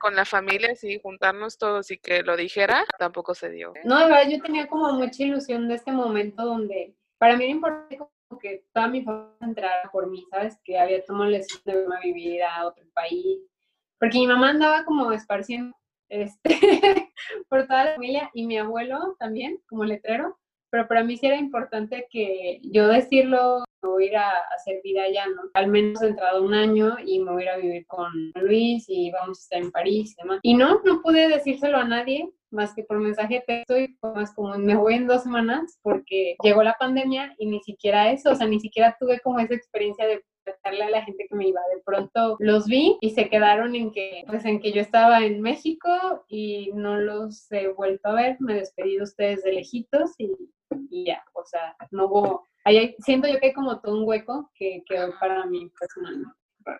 con la familia, sí, juntarnos todos y que lo dijera, tampoco se dio. No, de verdad, yo tenía como mucha ilusión de este momento donde para mí era importante que toda mi familia entrara por mí, ¿sabes? Que había tomado la decisión de irme a vivir a otro país. Porque mi mamá andaba como esparciendo este, por toda la familia y mi abuelo también, como letrero. Pero para mí sí era importante que yo decirlo, me voy a ir a hacer vida allá, ¿no? Al menos entrado un año y me voy a ir a vivir con Luis y vamos a estar en París y demás. Y no, no pude decírselo a nadie más que por mensaje de texto y más como me voy en dos semanas porque llegó la pandemia y ni siquiera eso, o sea, ni siquiera tuve como esa experiencia de preguntarle a la gente que me iba. De pronto los vi y se quedaron en que, pues en que yo estaba en México y no los he vuelto a ver, me despedí de ustedes de lejitos y, y ya, o sea, no hubo, ahí siento yo que hay como todo un hueco que quedó para mí personalmente.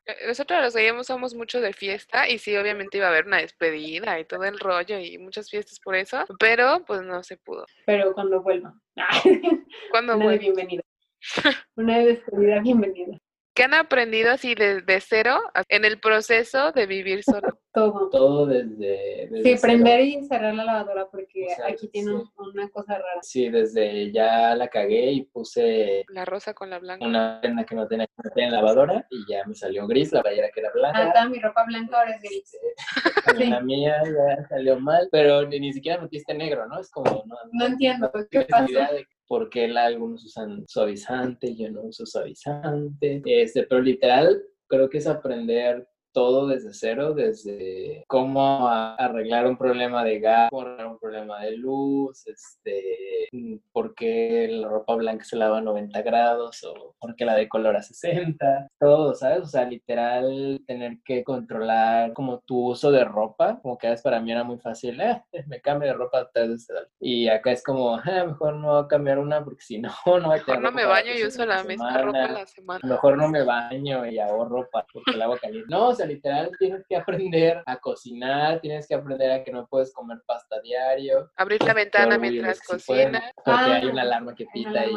Eh, nosotros los veíamos somos mucho de fiesta y sí, obviamente iba a haber una despedida y todo el rollo y muchas fiestas por eso, pero pues no se pudo. Pero cuando vuelva. Cuando vuelva. Bienvenida. Una despedida bienvenida. ¿Qué han aprendido así desde cero en el proceso de vivir solo? Todo. Todo desde... sí, prender y cerrar la lavadora porque aquí tiene una cosa rara. Sí, desde ya la cagué y puse... La rosa con la blanca. Una prenda que no tenía que en lavadora y ya me salió gris, la playera que era blanca. Ah, mi ropa blanca ahora es gris. La mía ya salió mal, pero ni, ni siquiera metiste negro, ¿no? Es como... No, no entiendo, ¿qué pasa? porque algunos usan suavizante, yo no uso suavizante, este, pero literal creo que es aprender todo desde cero, desde cómo arreglar un problema de gas, cómo arreglar un problema de luz, este, mm, por qué la ropa blanca se lava a 90 grados o por qué la de color a 60, todo, ¿sabes? O sea, literal tener que controlar como tu uso de ropa, como que a veces para mí era muy fácil, eh, me cambio de ropa tres veces Y acá es como, ah, mejor no voy a cambiar una porque si no, no voy a Mejor no me baño y uso la misma ropa la semana. Mejor no me baño y hago ropa porque el agua caliente. No, o sea, literal tienes que aprender a cocinar, tienes que aprender a que no puedes comer pasta diario. Abrir la ventana mientras cocinas. porque hay una alarma que pita ahí.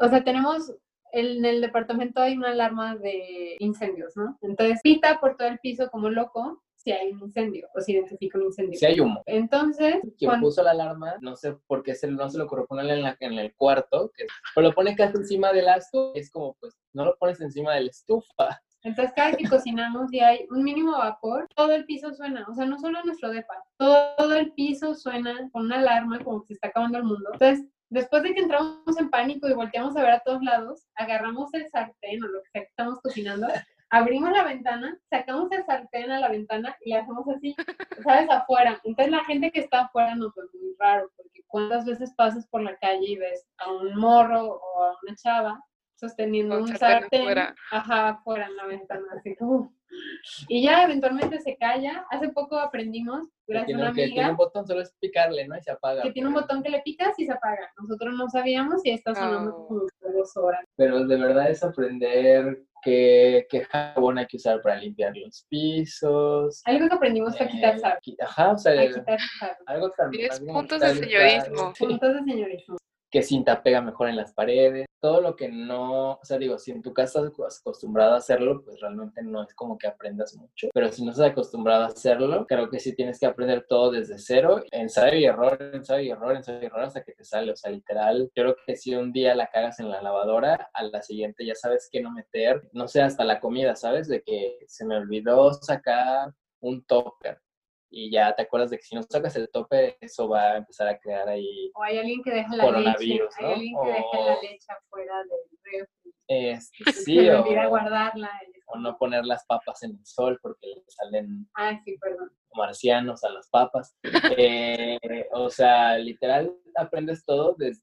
O sea, tenemos en el departamento hay una alarma de incendios, ¿no? Entonces pita por todo el piso como loco si hay un incendio o si identifica un incendio. Si hay humo. Entonces. Quien puso la alarma, no sé por qué se, no se lo ocurrió ponerla en, la, en el cuarto, que, pero lo pone casi encima de la estufa. Es como, pues, no lo pones encima de la estufa. Entonces, cada que cocinamos y hay un mínimo vapor, todo el piso suena. O sea, no solo nuestro depa, todo, el piso suena con una alarma como que se está acabando el mundo. Entonces, después de que entramos en pánico y volteamos a ver a todos lados, agarramos el sartén o lo que estamos cocinando, abrimos la ventana, sacamos el sartén a la ventana y le hacemos así, ¿sabes? Afuera. Entonces, la gente que está afuera nos ve muy raro, porque cuántas veces pasas por la calle y ves a un morro o a una chava sosteniendo un sartén, afuera. ajá, afuera en la ventana, así como... Y ya eventualmente se calla. Hace poco aprendimos, gracias a una amiga... Que tiene un botón, solo es picarle, ¿no? Y se apaga. Que tiene un botón que le picas y se apaga. Nosotros no sabíamos y está sonando oh. como dos horas. Pero de verdad es aprender qué, qué jabón hay que usar para limpiar los pisos. Algo que aprendimos fue quitar sal. Ajá, o sea, quitar algo también. Puntos de señorismo. Puntos de señorismo. Qué cinta pega mejor en las paredes, todo lo que no, o sea, digo, si en tu casa estás acostumbrado a hacerlo, pues realmente no es como que aprendas mucho, pero si no estás acostumbrado a hacerlo, creo que sí tienes que aprender todo desde cero, ensayo y error, ensayo y error, ensayo y error hasta que te sale, o sea, literal, yo creo que si un día la cagas en la lavadora, a la siguiente ya sabes qué no meter, no sé, hasta la comida, ¿sabes? De que se me olvidó sacar un topper y ya te acuerdas de que si no sacas el tope, eso va a empezar a crear ahí O hay alguien que deja la leche, coronavirus, hay ¿no? alguien que deja O- la leche afuera del Este, se sí, o, guardarla. no poner las papas en el sol porque le salen Ah, sí, perdón. marcianos a las papas. Eh, o sea, literal, aprendes todo desde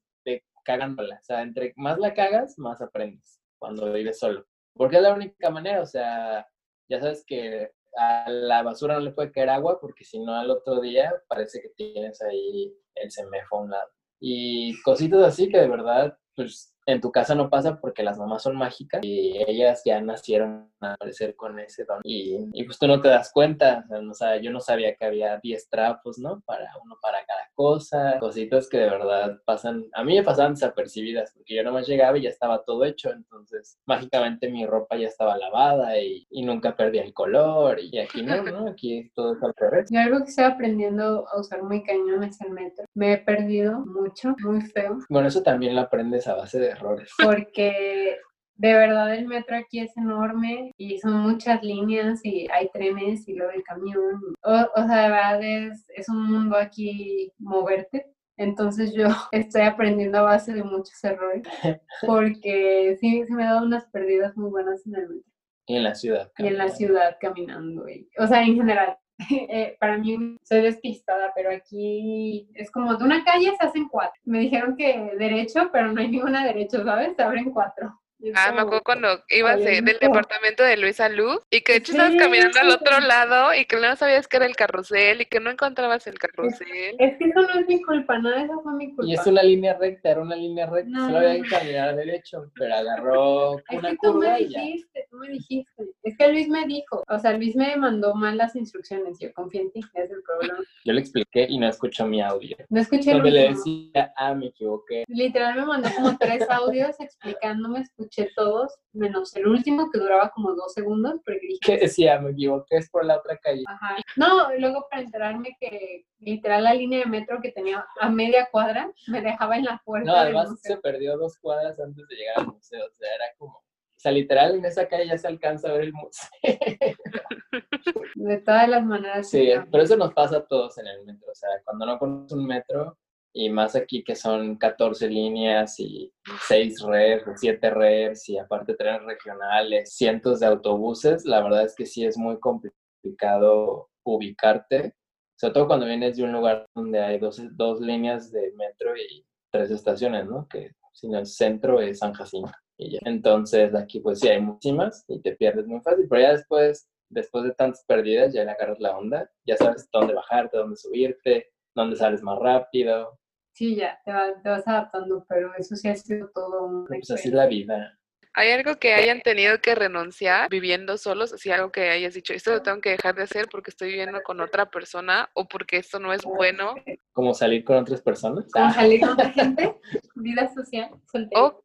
cagándola. O sea, entre más la cagas, más aprendes cuando vives solo. Porque es la única manera, o sea, ya sabes que a la basura no le puede caer agua porque si no al otro día parece que tienes ahí el semefo a un lado. Y cositas así que de verdad, pues en tu casa no pasa porque las mamás son mágicas y ellas ya nacieron a aparecer con ese don. Y, y pues tú no te das cuenta, o sea, no yo no sabía que había 10 trapos, ¿no? Para uno para cada cosa, cositas que de verdad pasan, a mí me pasaban desapercibidas porque yo nomás llegaba y ya estaba todo hecho, entonces mágicamente mi ropa ya estaba lavada y, y nunca perdía el color y aquí no, ¿no? Aquí todo es al revés. Yo algo que estoy aprendiendo a usar muy cañón es el metro. Me he perdido mucho, muy feo, Bueno, eso también lo aprendes a base de errores. porque de verdad el metro aquí es enorme y son muchas líneas y hay trenes y luego el camión. O, o sea, de verdad es, es un mundo aquí moverte. Entonces yo estoy aprendiendo a base de muchos errores porque sí, sí me he dado unas perdidas muy buenas en el metro Y en la ciudad. y en la ciudad caminando. y- o sea, en general. eh, para mí soy despistada, pero aquí es como de una calle se hacen cuatro. Me dijeron que derecho, pero no hay ninguna derecho, ¿sabes? Se abren cuatro. Es Ah, me acuerdo cuando ibas de- del departamento de Luisa Luz y que de hecho estabas caminando al otro lado y que no sabías que era el carrusel y que no encontrabas el carrusel. Es que eso no es mi culpa, nada de eso fue mi culpa. Y es una línea recta, era una línea recta, No. solo había que caminar derecho, pero agarró Es una que tú me dijiste, tú me dijiste. Es que Luis me dijo, o sea, Luis me mandó mal las instrucciones. Yo confío en ti, es el problema. Yo le expliqué y no escuchó mi audio. No escuché el Donde le último. decía, ah, me equivoqué. Literal me mandó como tres audios explicándome, escuché todos, menos el último que duraba como dos segundos, porque dije, ¿Qué decía? Me equivoqué, es por la otra calle. ajá. No, y luego para enterarme que literal la línea de metro que tenía a media cuadra me dejaba en la puerta No, del además museo. se perdió dos cuadras antes de llegar al museo. O sea, era como. O sea, literal, en esa calle ya se alcanza a ver el museo. De todas las maneras. Sí, no. pero eso nos pasa a todos en el metro. O sea, cuando no conoces un metro, y más aquí que son 14 líneas y 6 redes o 7 redes, y aparte trenes regionales, cientos de autobuses, la verdad es que sí es muy complicado ubicarte. Sobre todo cuando vienes de un lugar donde hay dos, dos líneas de metro y tres estaciones, ¿no? Que si no el centro es San Jacinto. Entonces aquí pues sí hay muchísimas y te pierdes muy fácil, pero ya después, después de tantas perdidas, ya le agarras la onda, ya sabes dónde bajarte, dónde subirte, dónde sales más rápido. Sí, ya, te vas, te vas adaptando, pero eso sí ha sido todo un... Pues así es la vida. ¿Hay algo que hayan tenido que renunciar viviendo solos? Así algo que hayas dicho, esto lo tengo que dejar de hacer porque estoy viviendo con otra persona o porque esto no es bueno. Como salir con otras personas. Como Ah, salir con otra gente, vida social. Ok,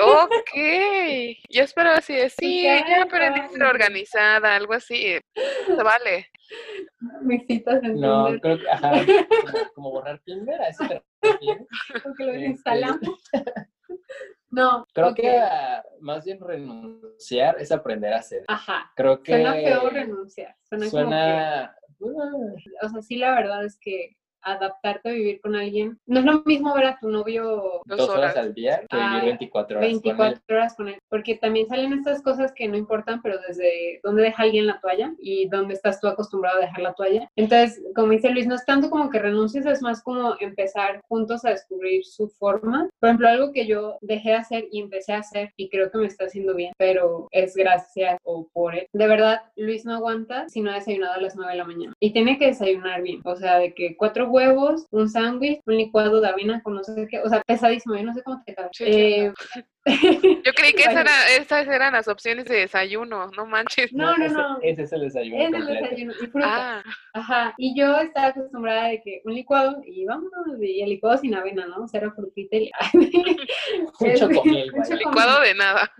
ok. Yo esperaba así de, sí, ya aprendí a ser organizada, algo así. Se vale. Mis citas en no, Tinder, creo que, ajá, como, como borrar Tinder, a eso te refieres. porque lo Este, instalamos. No, Creo que ah, más bien renunciar es aprender a hacer. Ajá, Creo que suena feo renunciar. Suena, como suena, uh, que, o sea, sí, la verdad es que adaptarte a vivir con alguien, no es lo mismo ver a tu novio Dos dos horas horas. al día que vivir 24 horas con él. 24 horas con él, porque también salen estas cosas que no importan, pero desde dónde deja alguien la toalla y dónde estás tú acostumbrado a dejar la toalla. Entonces, como dice Luis, no es tanto como que renuncies, es más como empezar juntos a descubrir su forma. Por ejemplo, algo que yo dejé de hacer y empecé a hacer y creo que me está haciendo bien, pero es gracias o por él. De verdad, Luis no aguanta si no ha desayunado a las 9 de la mañana y tiene que desayunar bien, o sea, de que cuatro huevos, un sándwich, un licuado de avena con no sé qué, o sea, pesadísimo, yo no sé cómo te cabe. Sí, Eh, Yo creí que esas eran las opciones de desayuno, no manches. No, no, no. Ese, es el desayuno. Es el desayuno y fruta. Ah. Ajá. Y yo estaba acostumbrada de que un licuado y vámonos, y el licuado sin avena, ¿no? O sea, era frutita y... Mucho licuado de nada.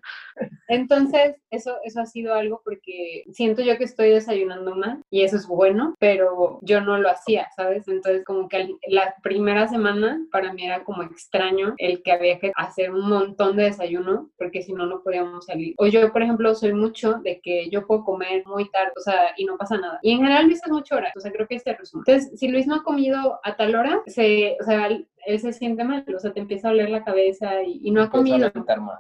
Entonces, eso, eso ha sido algo porque siento yo que estoy desayunando más y eso es bueno, pero yo no lo hacía, ¿sabes? Entonces, como que la primera semana para mí era como extraño el que había que hacer un montón de desayuno porque si no, no podíamos salir. O yo, por ejemplo, soy mucho de que yo puedo comer muy tarde, o sea, y no pasa nada. Y en general Luis es mucho hora, o sea, creo que este resumen. Entonces, si Luis no ha comido a tal hora, se, o sea, se siente mal, o sea, te empieza a oler la cabeza y, no ha comido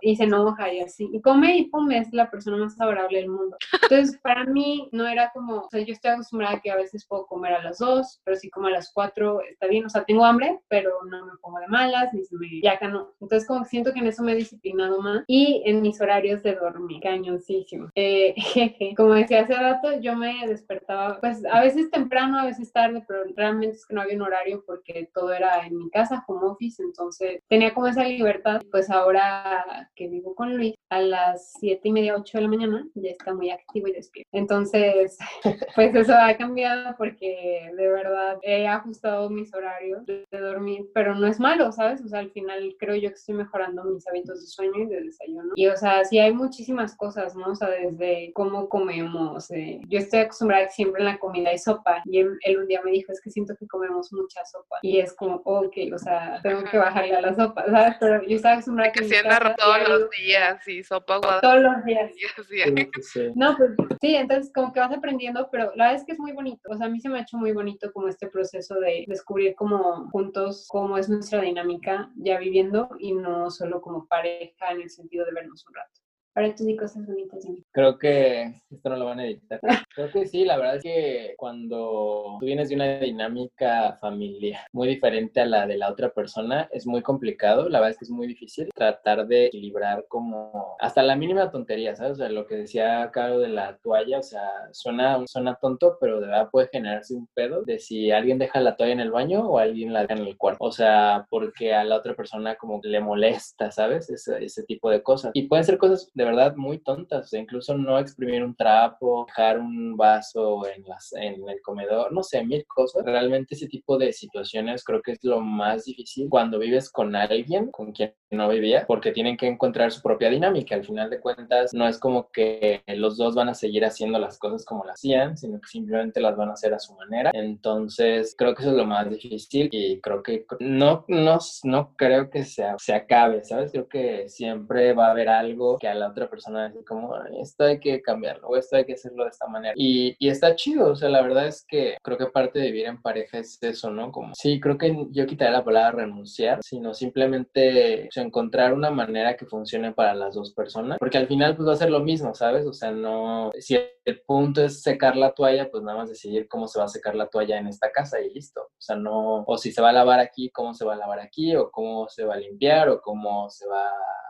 y se enoja y así. Y come y pum, es la persona más favorable del mundo. Entonces, para mí no era como, o sea, yo estoy acostumbrada a que a veces puedo comer a las dos, pero si como a las cuatro está bien, o sea, tengo hambre, pero no me pongo de malas, ni se me yaca, no. Entonces, como siento que en eso me he disciplinado más y en mis horarios de dormir, cañoncísimo. Eh, como decía hace rato, yo me despertaba, pues a veces temprano, a veces tarde, pero realmente es que no había un horario porque todo era en mi casa como office, entonces tenía como esa libertad. Pues ahora que vivo con Luis, a las siete y media, ocho de la mañana, ya está muy activo y despierto. Entonces, pues eso ha cambiado porque de verdad he ajustado mis horarios de, dormir, pero no es malo, ¿sabes? O sea, al final creo yo que estoy mejorando mis hábitos de sueño y de desayuno. Y o sea, sí hay muchísimas cosas, ¿no? O sea, desde cómo comemos. Eh, yo estoy acostumbrada que siempre en la comida hay sopa y él, él, un día me dijo, es que siento que comemos mucha sopa. Y es como, ok, o sea, tengo que bajarle a la sopa, ¿sabes? Pero yo estaba acostumbrada que... Que se anda todos los días y sopa guada. Todos los días. No, pues sí, entonces como que vas aprendiendo, pero la verdad es que es muy bonito. O sea, a mí se me ha hecho muy bonito como este proceso de descubrir como juntos cómo es nuestra dinámica ya viviendo y no solo como pareja en el sentido de vernos un rato. Para tú di cosas bonitas. Creo que esto no lo van a editar. Creo que sí, la verdad es que cuando tú vienes de una dinámica familiar muy diferente a la de la otra persona, es muy complicado. La verdad es que es muy difícil tratar de equilibrar como hasta la mínima tontería, ¿sabes? O sea, lo que decía Caro de la toalla, o sea, suena, suena tonto, pero de verdad puede generarse un pedo de si alguien deja la toalla en el baño o alguien la deja en el cuarto. O sea, porque a la otra persona como le molesta, ¿sabes? Ese, ese tipo de cosas. Y pueden ser cosas de verdad muy tontas, incluso no exprimir un trapo, dejar un vaso en, las, en el comedor, no sé, mil cosas. Realmente ese tipo de situaciones creo que es lo más difícil cuando vives con alguien con quien no vivía, porque tienen que encontrar su propia dinámica. Al final de cuentas, no es como que los dos van a seguir haciendo las cosas como las hacían, sino que simplemente las van a hacer a su manera. Entonces, creo que eso es lo más difícil y creo que no, no, no creo que se, se acabe, ¿sabes? Creo que siempre va a haber algo que a la otra persona dice como, esto hay que cambiarlo o esto hay que hacerlo de esta manera. Y, y está chido, o sea, la verdad es que creo que parte de vivir en pareja es eso, ¿no? Como, sí, creo que yo quitaría la palabra renunciar, sino simplemente encontrar una manera que funcione para las dos personas, porque al final pues va a ser lo mismo, ¿sabes? O sea, no, si el punto es secar la toalla, pues nada más decidir cómo se va a secar la toalla en esta casa y listo. O sea, no, o si se va a lavar aquí, cómo se va a lavar aquí, o cómo se va a limpiar, o cómo se va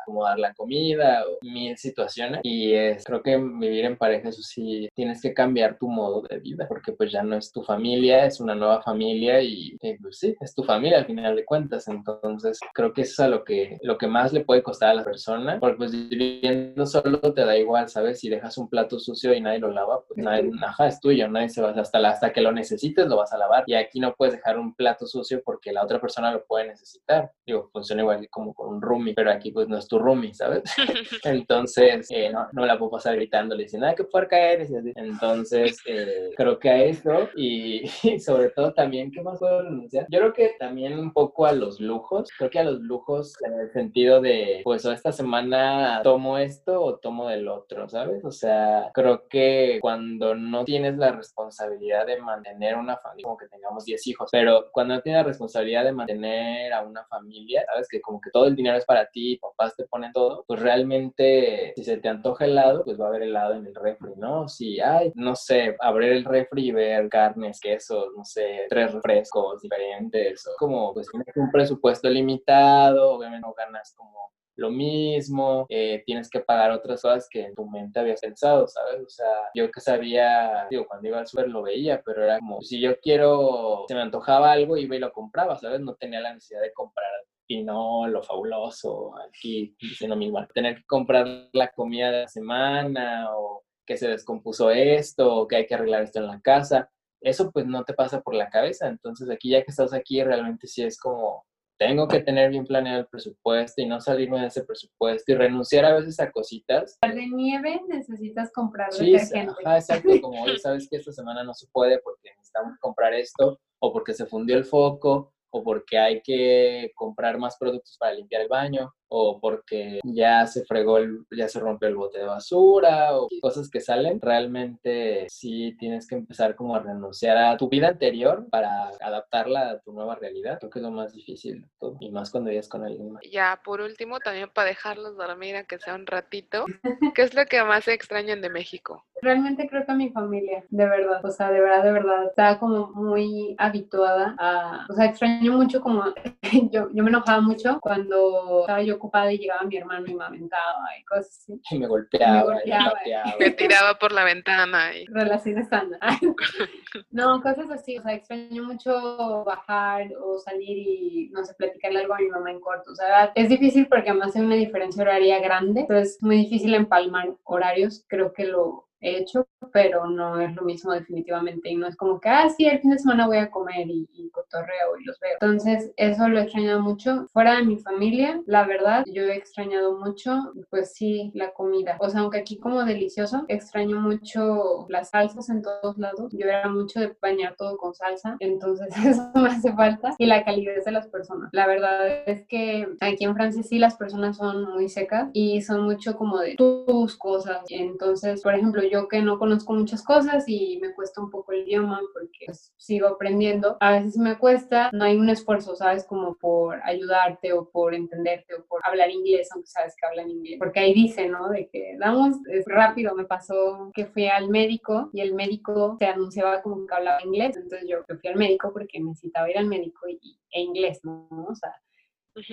como dar la comida o mil situaciones. Y es, creo que vivir en pareja, eso sí, tienes que cambiar tu modo de vida, porque pues ya no es tu familia, es una nueva familia y, pues sí, es tu familia al final de cuentas. Entonces, creo que eso es a lo que, lo que más le puede costar a la persona, porque pues viviendo solo te da igual, ¿sabes? Si dejas un plato sucio y nadie lo lava, pues nadie, ajá, es tuyo, nadie se va hasta, hasta que lo necesites, lo vas a lavar. Y aquí no puedes dejar un plato sucio porque la otra persona lo puede necesitar. Digo, funciona igual como con un roomie, pero aquí pues no es tu tu ¿sabes? Entonces, eh, no, no, la puedo pasar gritando, le diciendo, que puerca eres! Entonces, eh, creo que a eso y, sobre todo también, ¿qué más puedo renunciar? Yo creo que también un poco a los lujos, creo que a los lujos en el sentido de, pues, esta semana tomo esto o tomo del otro, ¿sabes? O sea, creo que cuando no tienes la responsabilidad de mantener una familia, como que tengamos 10 hijos, pero cuando no tienes la responsabilidad de mantener a una familia, ¿sabes? Que como que todo el dinero es para ti, papás te ponen todo, pues realmente si se te antoja helado, pues va a haber helado en el refri, ¿no? Si hay, no sé, abrir el refri y ver carnes, quesos, no sé, tres refrescos diferentes, o como pues tienes un presupuesto limitado, obviamente no ganas como lo mismo, eh, tienes que pagar otras cosas que en tu mente habías pensado, ¿sabes? O sea, yo que sabía, digo, cuando iba al súper lo veía, pero era como, si yo quiero, se me antojaba algo, iba y lo compraba, ¿sabes? No tenía la necesidad de comprar y no lo fabuloso, aquí diciendo mismo, tener que comprar la comida de la semana o que se descompuso esto o que hay que arreglar esto en la casa, eso pues no te pasa por la cabeza, entonces aquí ya que estás aquí realmente sí es como, tengo que tener bien planeado el presupuesto y no salirme de ese presupuesto y renunciar a veces a cositas. De nieve necesitas comprar sí, exacto, como hoy sabes que esta semana no se puede porque necesitamos comprar esto o porque se fundió el foco o porque hay que comprar más productos para limpiar el baño o porque ya se fregó, el, ya se rompió el bote de basura o cosas que salen, realmente sí tienes que empezar como a renunciar a tu vida anterior para adaptarla a tu nueva realidad. Creo que es lo más difícil de todo y más cuando vives con alguien más. Ya, por último, también para dejarlos dormir, aunque sea un ratito, ¿qué es lo que más extrañan de México? Realmente creo que a mi familia, de verdad, o sea, de verdad, de verdad, estaba como muy habituada a, o sea, extraño mucho como, yo, yo me enojaba mucho cuando estaba yo ocupada y llegaba mi hermano y me aventaba y cosas así. Y me golpeaba, me, golpeaba, y me tiraba por la ventana. Y... Relaciones sanas. no, cosas así, o sea, extraño mucho bajar o salir y, no sé, platicarle algo a mi mamá en corto. O sea, es difícil porque además hay una diferencia horaria grande, entonces es muy difícil empalmar horarios. Creo que lo, hecho, pero no es lo mismo definitivamente. Y no es como que, ah, sí, el fin de semana voy a comer y, y cotorreo y los veo. Entonces, eso lo he extrañado mucho. Fuera de mi familia, la verdad, yo he extrañado mucho, pues sí, la comida. O sea, aunque aquí como delicioso, extraño mucho las salsas en todos lados. Yo era mucho de bañar todo con salsa, entonces eso me hace falta. Y la calidez de las personas. La verdad es que aquí en Francia sí las personas son muy secas y son mucho como de tus cosas. Entonces, por ejemplo, yo que no conozco muchas cosas y me cuesta un poco el idioma porque pues, sigo aprendiendo, a veces me cuesta, no hay un esfuerzo, ¿sabes? Como por ayudarte o por entenderte o por hablar inglés, aunque sabes que hablan inglés. Porque ahí dice, ¿no? De que damos, es rápido, me pasó que fui al médico y el médico se anunciaba como que hablaba inglés, entonces yo fui al médico porque necesitaba ir al médico y, e inglés, ¿no? O sea,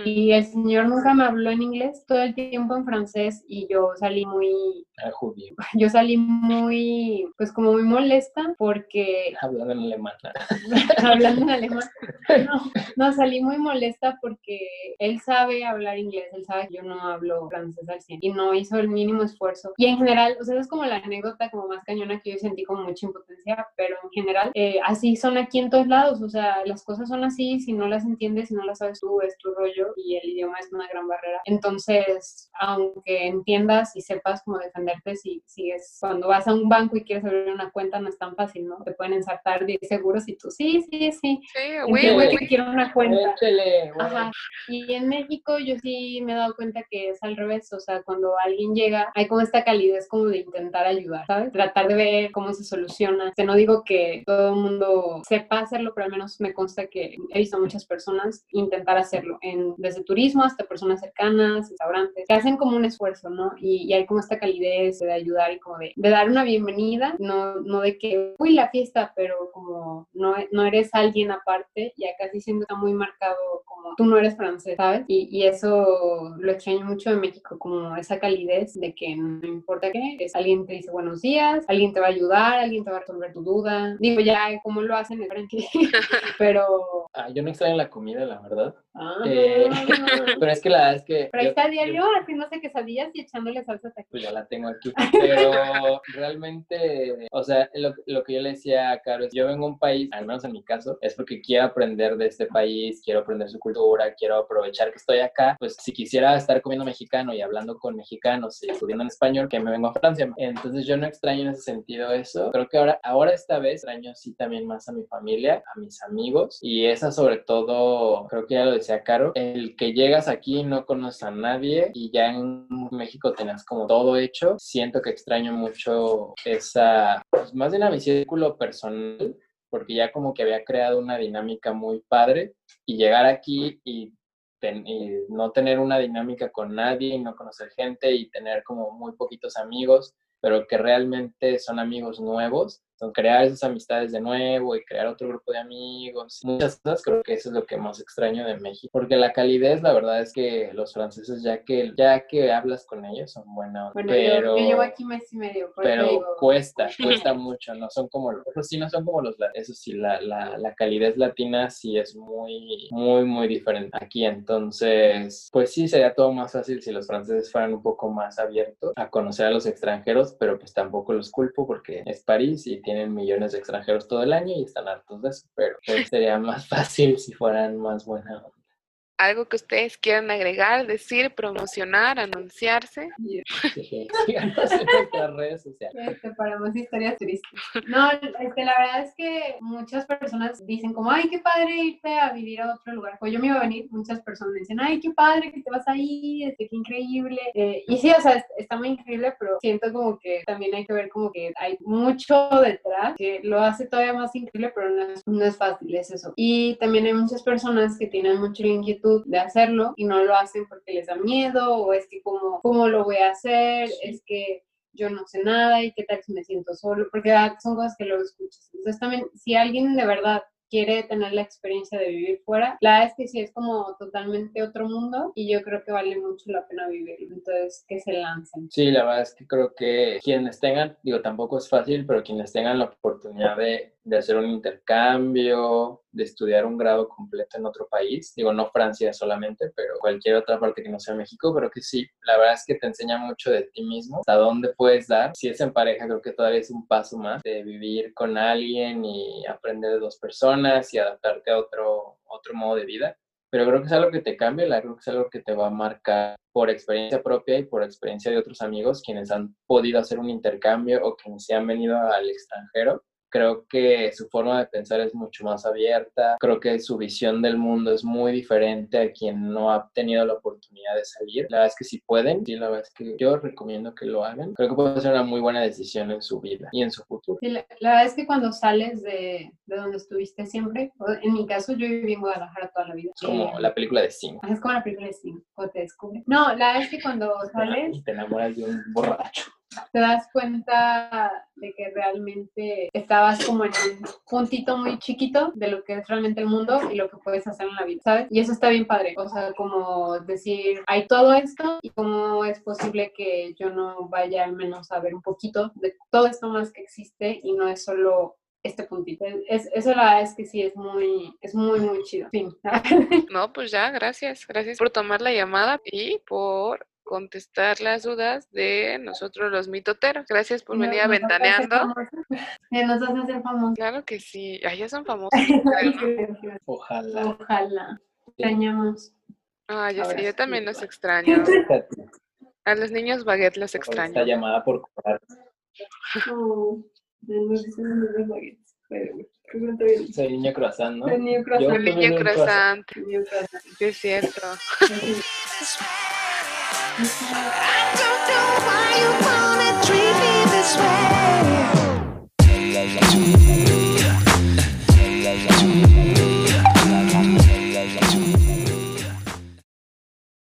y el señor nunca me habló en inglés, todo el tiempo en francés y yo salí muy... Ah. Yo salí muy, pues como muy molesta porque... Hablando en alemán. Hablando en alemán. No, no, salí muy molesta porque él sabe hablar inglés, él sabe que yo no hablo francés al 100 y no hizo el mínimo esfuerzo. Y en general, o sea, es como la anécdota como más cañona que yo sentí como mucha impotencia, pero en general eh, así son aquí en todos lados, o sea, las cosas son así, si no las entiendes, si no las sabes tú, es tu rollo y el idioma es una gran barrera. Entonces, aunque entiendas y sepas cómo defenderte, si sigues, cuando vas a un banco y quieres abrir una cuenta, no es tan fácil, ¿no? Te pueden ensartar 10 seguros y tú, sí, sí, sí. Sí, güey, quiero una cuenta. Ajá. Y en México yo sí me he dado cuenta que es al revés, o sea, cuando alguien llega, hay como esta calidez como de intentar ayudar, ¿sabes? Tratar de ver cómo se soluciona. O no digo que todo el mundo sepa hacerlo, pero al menos me consta que he visto a muchas personas intentar hacerlo en desde turismo hasta personas cercanas, restaurantes, que hacen como un esfuerzo, ¿no? Y, hay como esta calidez de ayudar y como de, de, dar una bienvenida, no, no de que, uy, la fiesta, pero como no, no eres alguien aparte, y acá sí siendo está muy marcado como tú no eres francés, ¿sabes? Y, y eso lo extraño mucho de México, como esa calidez de que no importa qué, es alguien te dice buenos días, alguien te va a ayudar, alguien te va a resolver tu duda. Digo, ya cómo lo hacen en Francia, pero... Ah, yo no extraño la comida, la verdad. Ah. Eh, pero es que la verdad es que... Pero está diario haciéndose quesadillas y echándole salsa aquí. Pues ya la tengo aquí. Pero realmente, o sea, lo, lo, que yo le decía a Caro es, yo vengo a un país, al menos en mi caso, es porque quiero aprender de este país, quiero aprender su cultura, quiero aprovechar que estoy acá. Pues si quisiera estar comiendo mexicano y hablando con mexicanos y estudiando en español, que me vengo a Francia. Entonces yo no extraño en ese sentido eso. Creo que ahora, ahora esta vez extraño sí también más a mi familia, a mis amigos y esa sobre todo, creo que ya lo decía Caro, el que llegas aquí y no conoces a nadie y ya en México tenías como todo hecho, siento que extraño mucho esa, pues más bien a mi círculo personal, porque ya como que había creado una dinámica muy padre y llegar aquí y, y no tener una dinámica con nadie y no conocer gente y tener como muy poquitos amigos, pero que realmente son amigos nuevos, Crear esas amistades de nuevo y crear otro grupo de amigos, muchas cosas, creo que eso es lo que más extraño de México, porque la calidez, la verdad es que los franceses, ya que, ya que hablas con ellos, son buenos, Bueno, pero... yo, yo llevo aquí mes y medio, pero digo, cuesta, cuesta mucho, no son como los, sí, no son como los, eso sí, la, la, la calidez latina sí es muy, muy, muy diferente aquí, entonces, pues sí, sería todo más fácil si los franceses fueran un poco más abiertos a conocer a los extranjeros, pero pues tampoco los culpo porque es París y tienen millones de extranjeros todo el año y están hartos de eso, pero pues sería más fácil si fueran más buena. Algo que ustedes quieran agregar, decir, promocionar, anunciarse. Sí, síganos en nuestras redes sociales. Para más historias tristes. No, este, la verdad es que muchas personas dicen como, ay, qué padre irte a vivir a otro lugar. Pues yo me iba a venir, muchas personas me dicen, ay, qué padre que te vas ahí, este, qué increíble. Eh, y sí, o sea, es- está muy increíble, pero siento como que también hay que ver como que hay mucho detrás que lo hace todavía más increíble, pero no es, no es fácil, es eso. Y también hay muchas personas que tienen mucha inquietud de hacerlo y no lo hacen porque les da miedo o es que como, ¿cómo lo voy a hacer? Es que yo no sé nada y qué tal si me siento solo, porque ah, son cosas que luego escuchas. Entonces también, si alguien de verdad quiere tener la experiencia de vivir fuera, la verdad es que sí es como totalmente otro mundo y yo creo que vale mucho la pena vivirlo. Entonces, que se lancen. Sí, la verdad es que creo que quienes tengan, digo, tampoco es fácil, pero quienes tengan la oportunidad de, de hacer un intercambio, de estudiar un grado completo en otro país, digo, no Francia solamente, pero cualquier otra parte que no sea México, creo que sí, la verdad es que te enseña mucho de ti mismo, hasta dónde puedes dar. Si es en pareja, creo que todavía es un paso más de vivir con alguien y aprender de dos personas y adaptarte a otro, otro modo de vida pero creo que es algo que te cambia, la- creo que es algo que te va a marcar por experiencia propia y por experiencia de otros amigos quienes han podido hacer un intercambio o quienes se han venido al extranjero. Creo que su forma de pensar es mucho más abierta, creo que su visión del mundo es muy diferente a quien no ha tenido la oportunidad de salir. La verdad es que si pueden, sí, la verdad es que yo recomiendo que lo hagan. Creo que puede ser una muy buena decisión en su vida y en su futuro. Sí, la, la verdad es que cuando sales de, de donde estuviste siempre, en mi caso yo viví en Guadalajara toda la vida. Es como Eh, la película de Sing. Es como la película de Sting, cuando te descubre. No, la verdad es que cuando sales Y te enamoras de un borracho. Te das cuenta de que realmente estabas como en un puntito muy chiquito de lo que es realmente el mundo y lo que puedes hacer en la vida, ¿sabes? Y eso está bien padre, o sea, como decir, hay todo esto y cómo es posible que yo no vaya al menos a ver un poquito de todo esto más que existe y no es solo este puntito. Es, eso la verdad es que sí es muy, es muy, muy chido. No, pues ya, gracias. Gracias por tomar la llamada y por contestar las dudas de nosotros los mitoteros. Gracias por venir a Ventaneando. Eh, Nos hace ser famosos. Claro que sí. Ay, ya son famosos. ¿no? Ojalá. Ojalá. Extrañamos. Ay, ya sé, yo también los extraño. A los niños baguette los Esta extraño. llamada por cobrar. Los que no dicho. Soy niño croissant, ¿no? El niño croissant. Niño croissant, El niño croissant. sí es cierto. I don't know why you wanna treat me this way.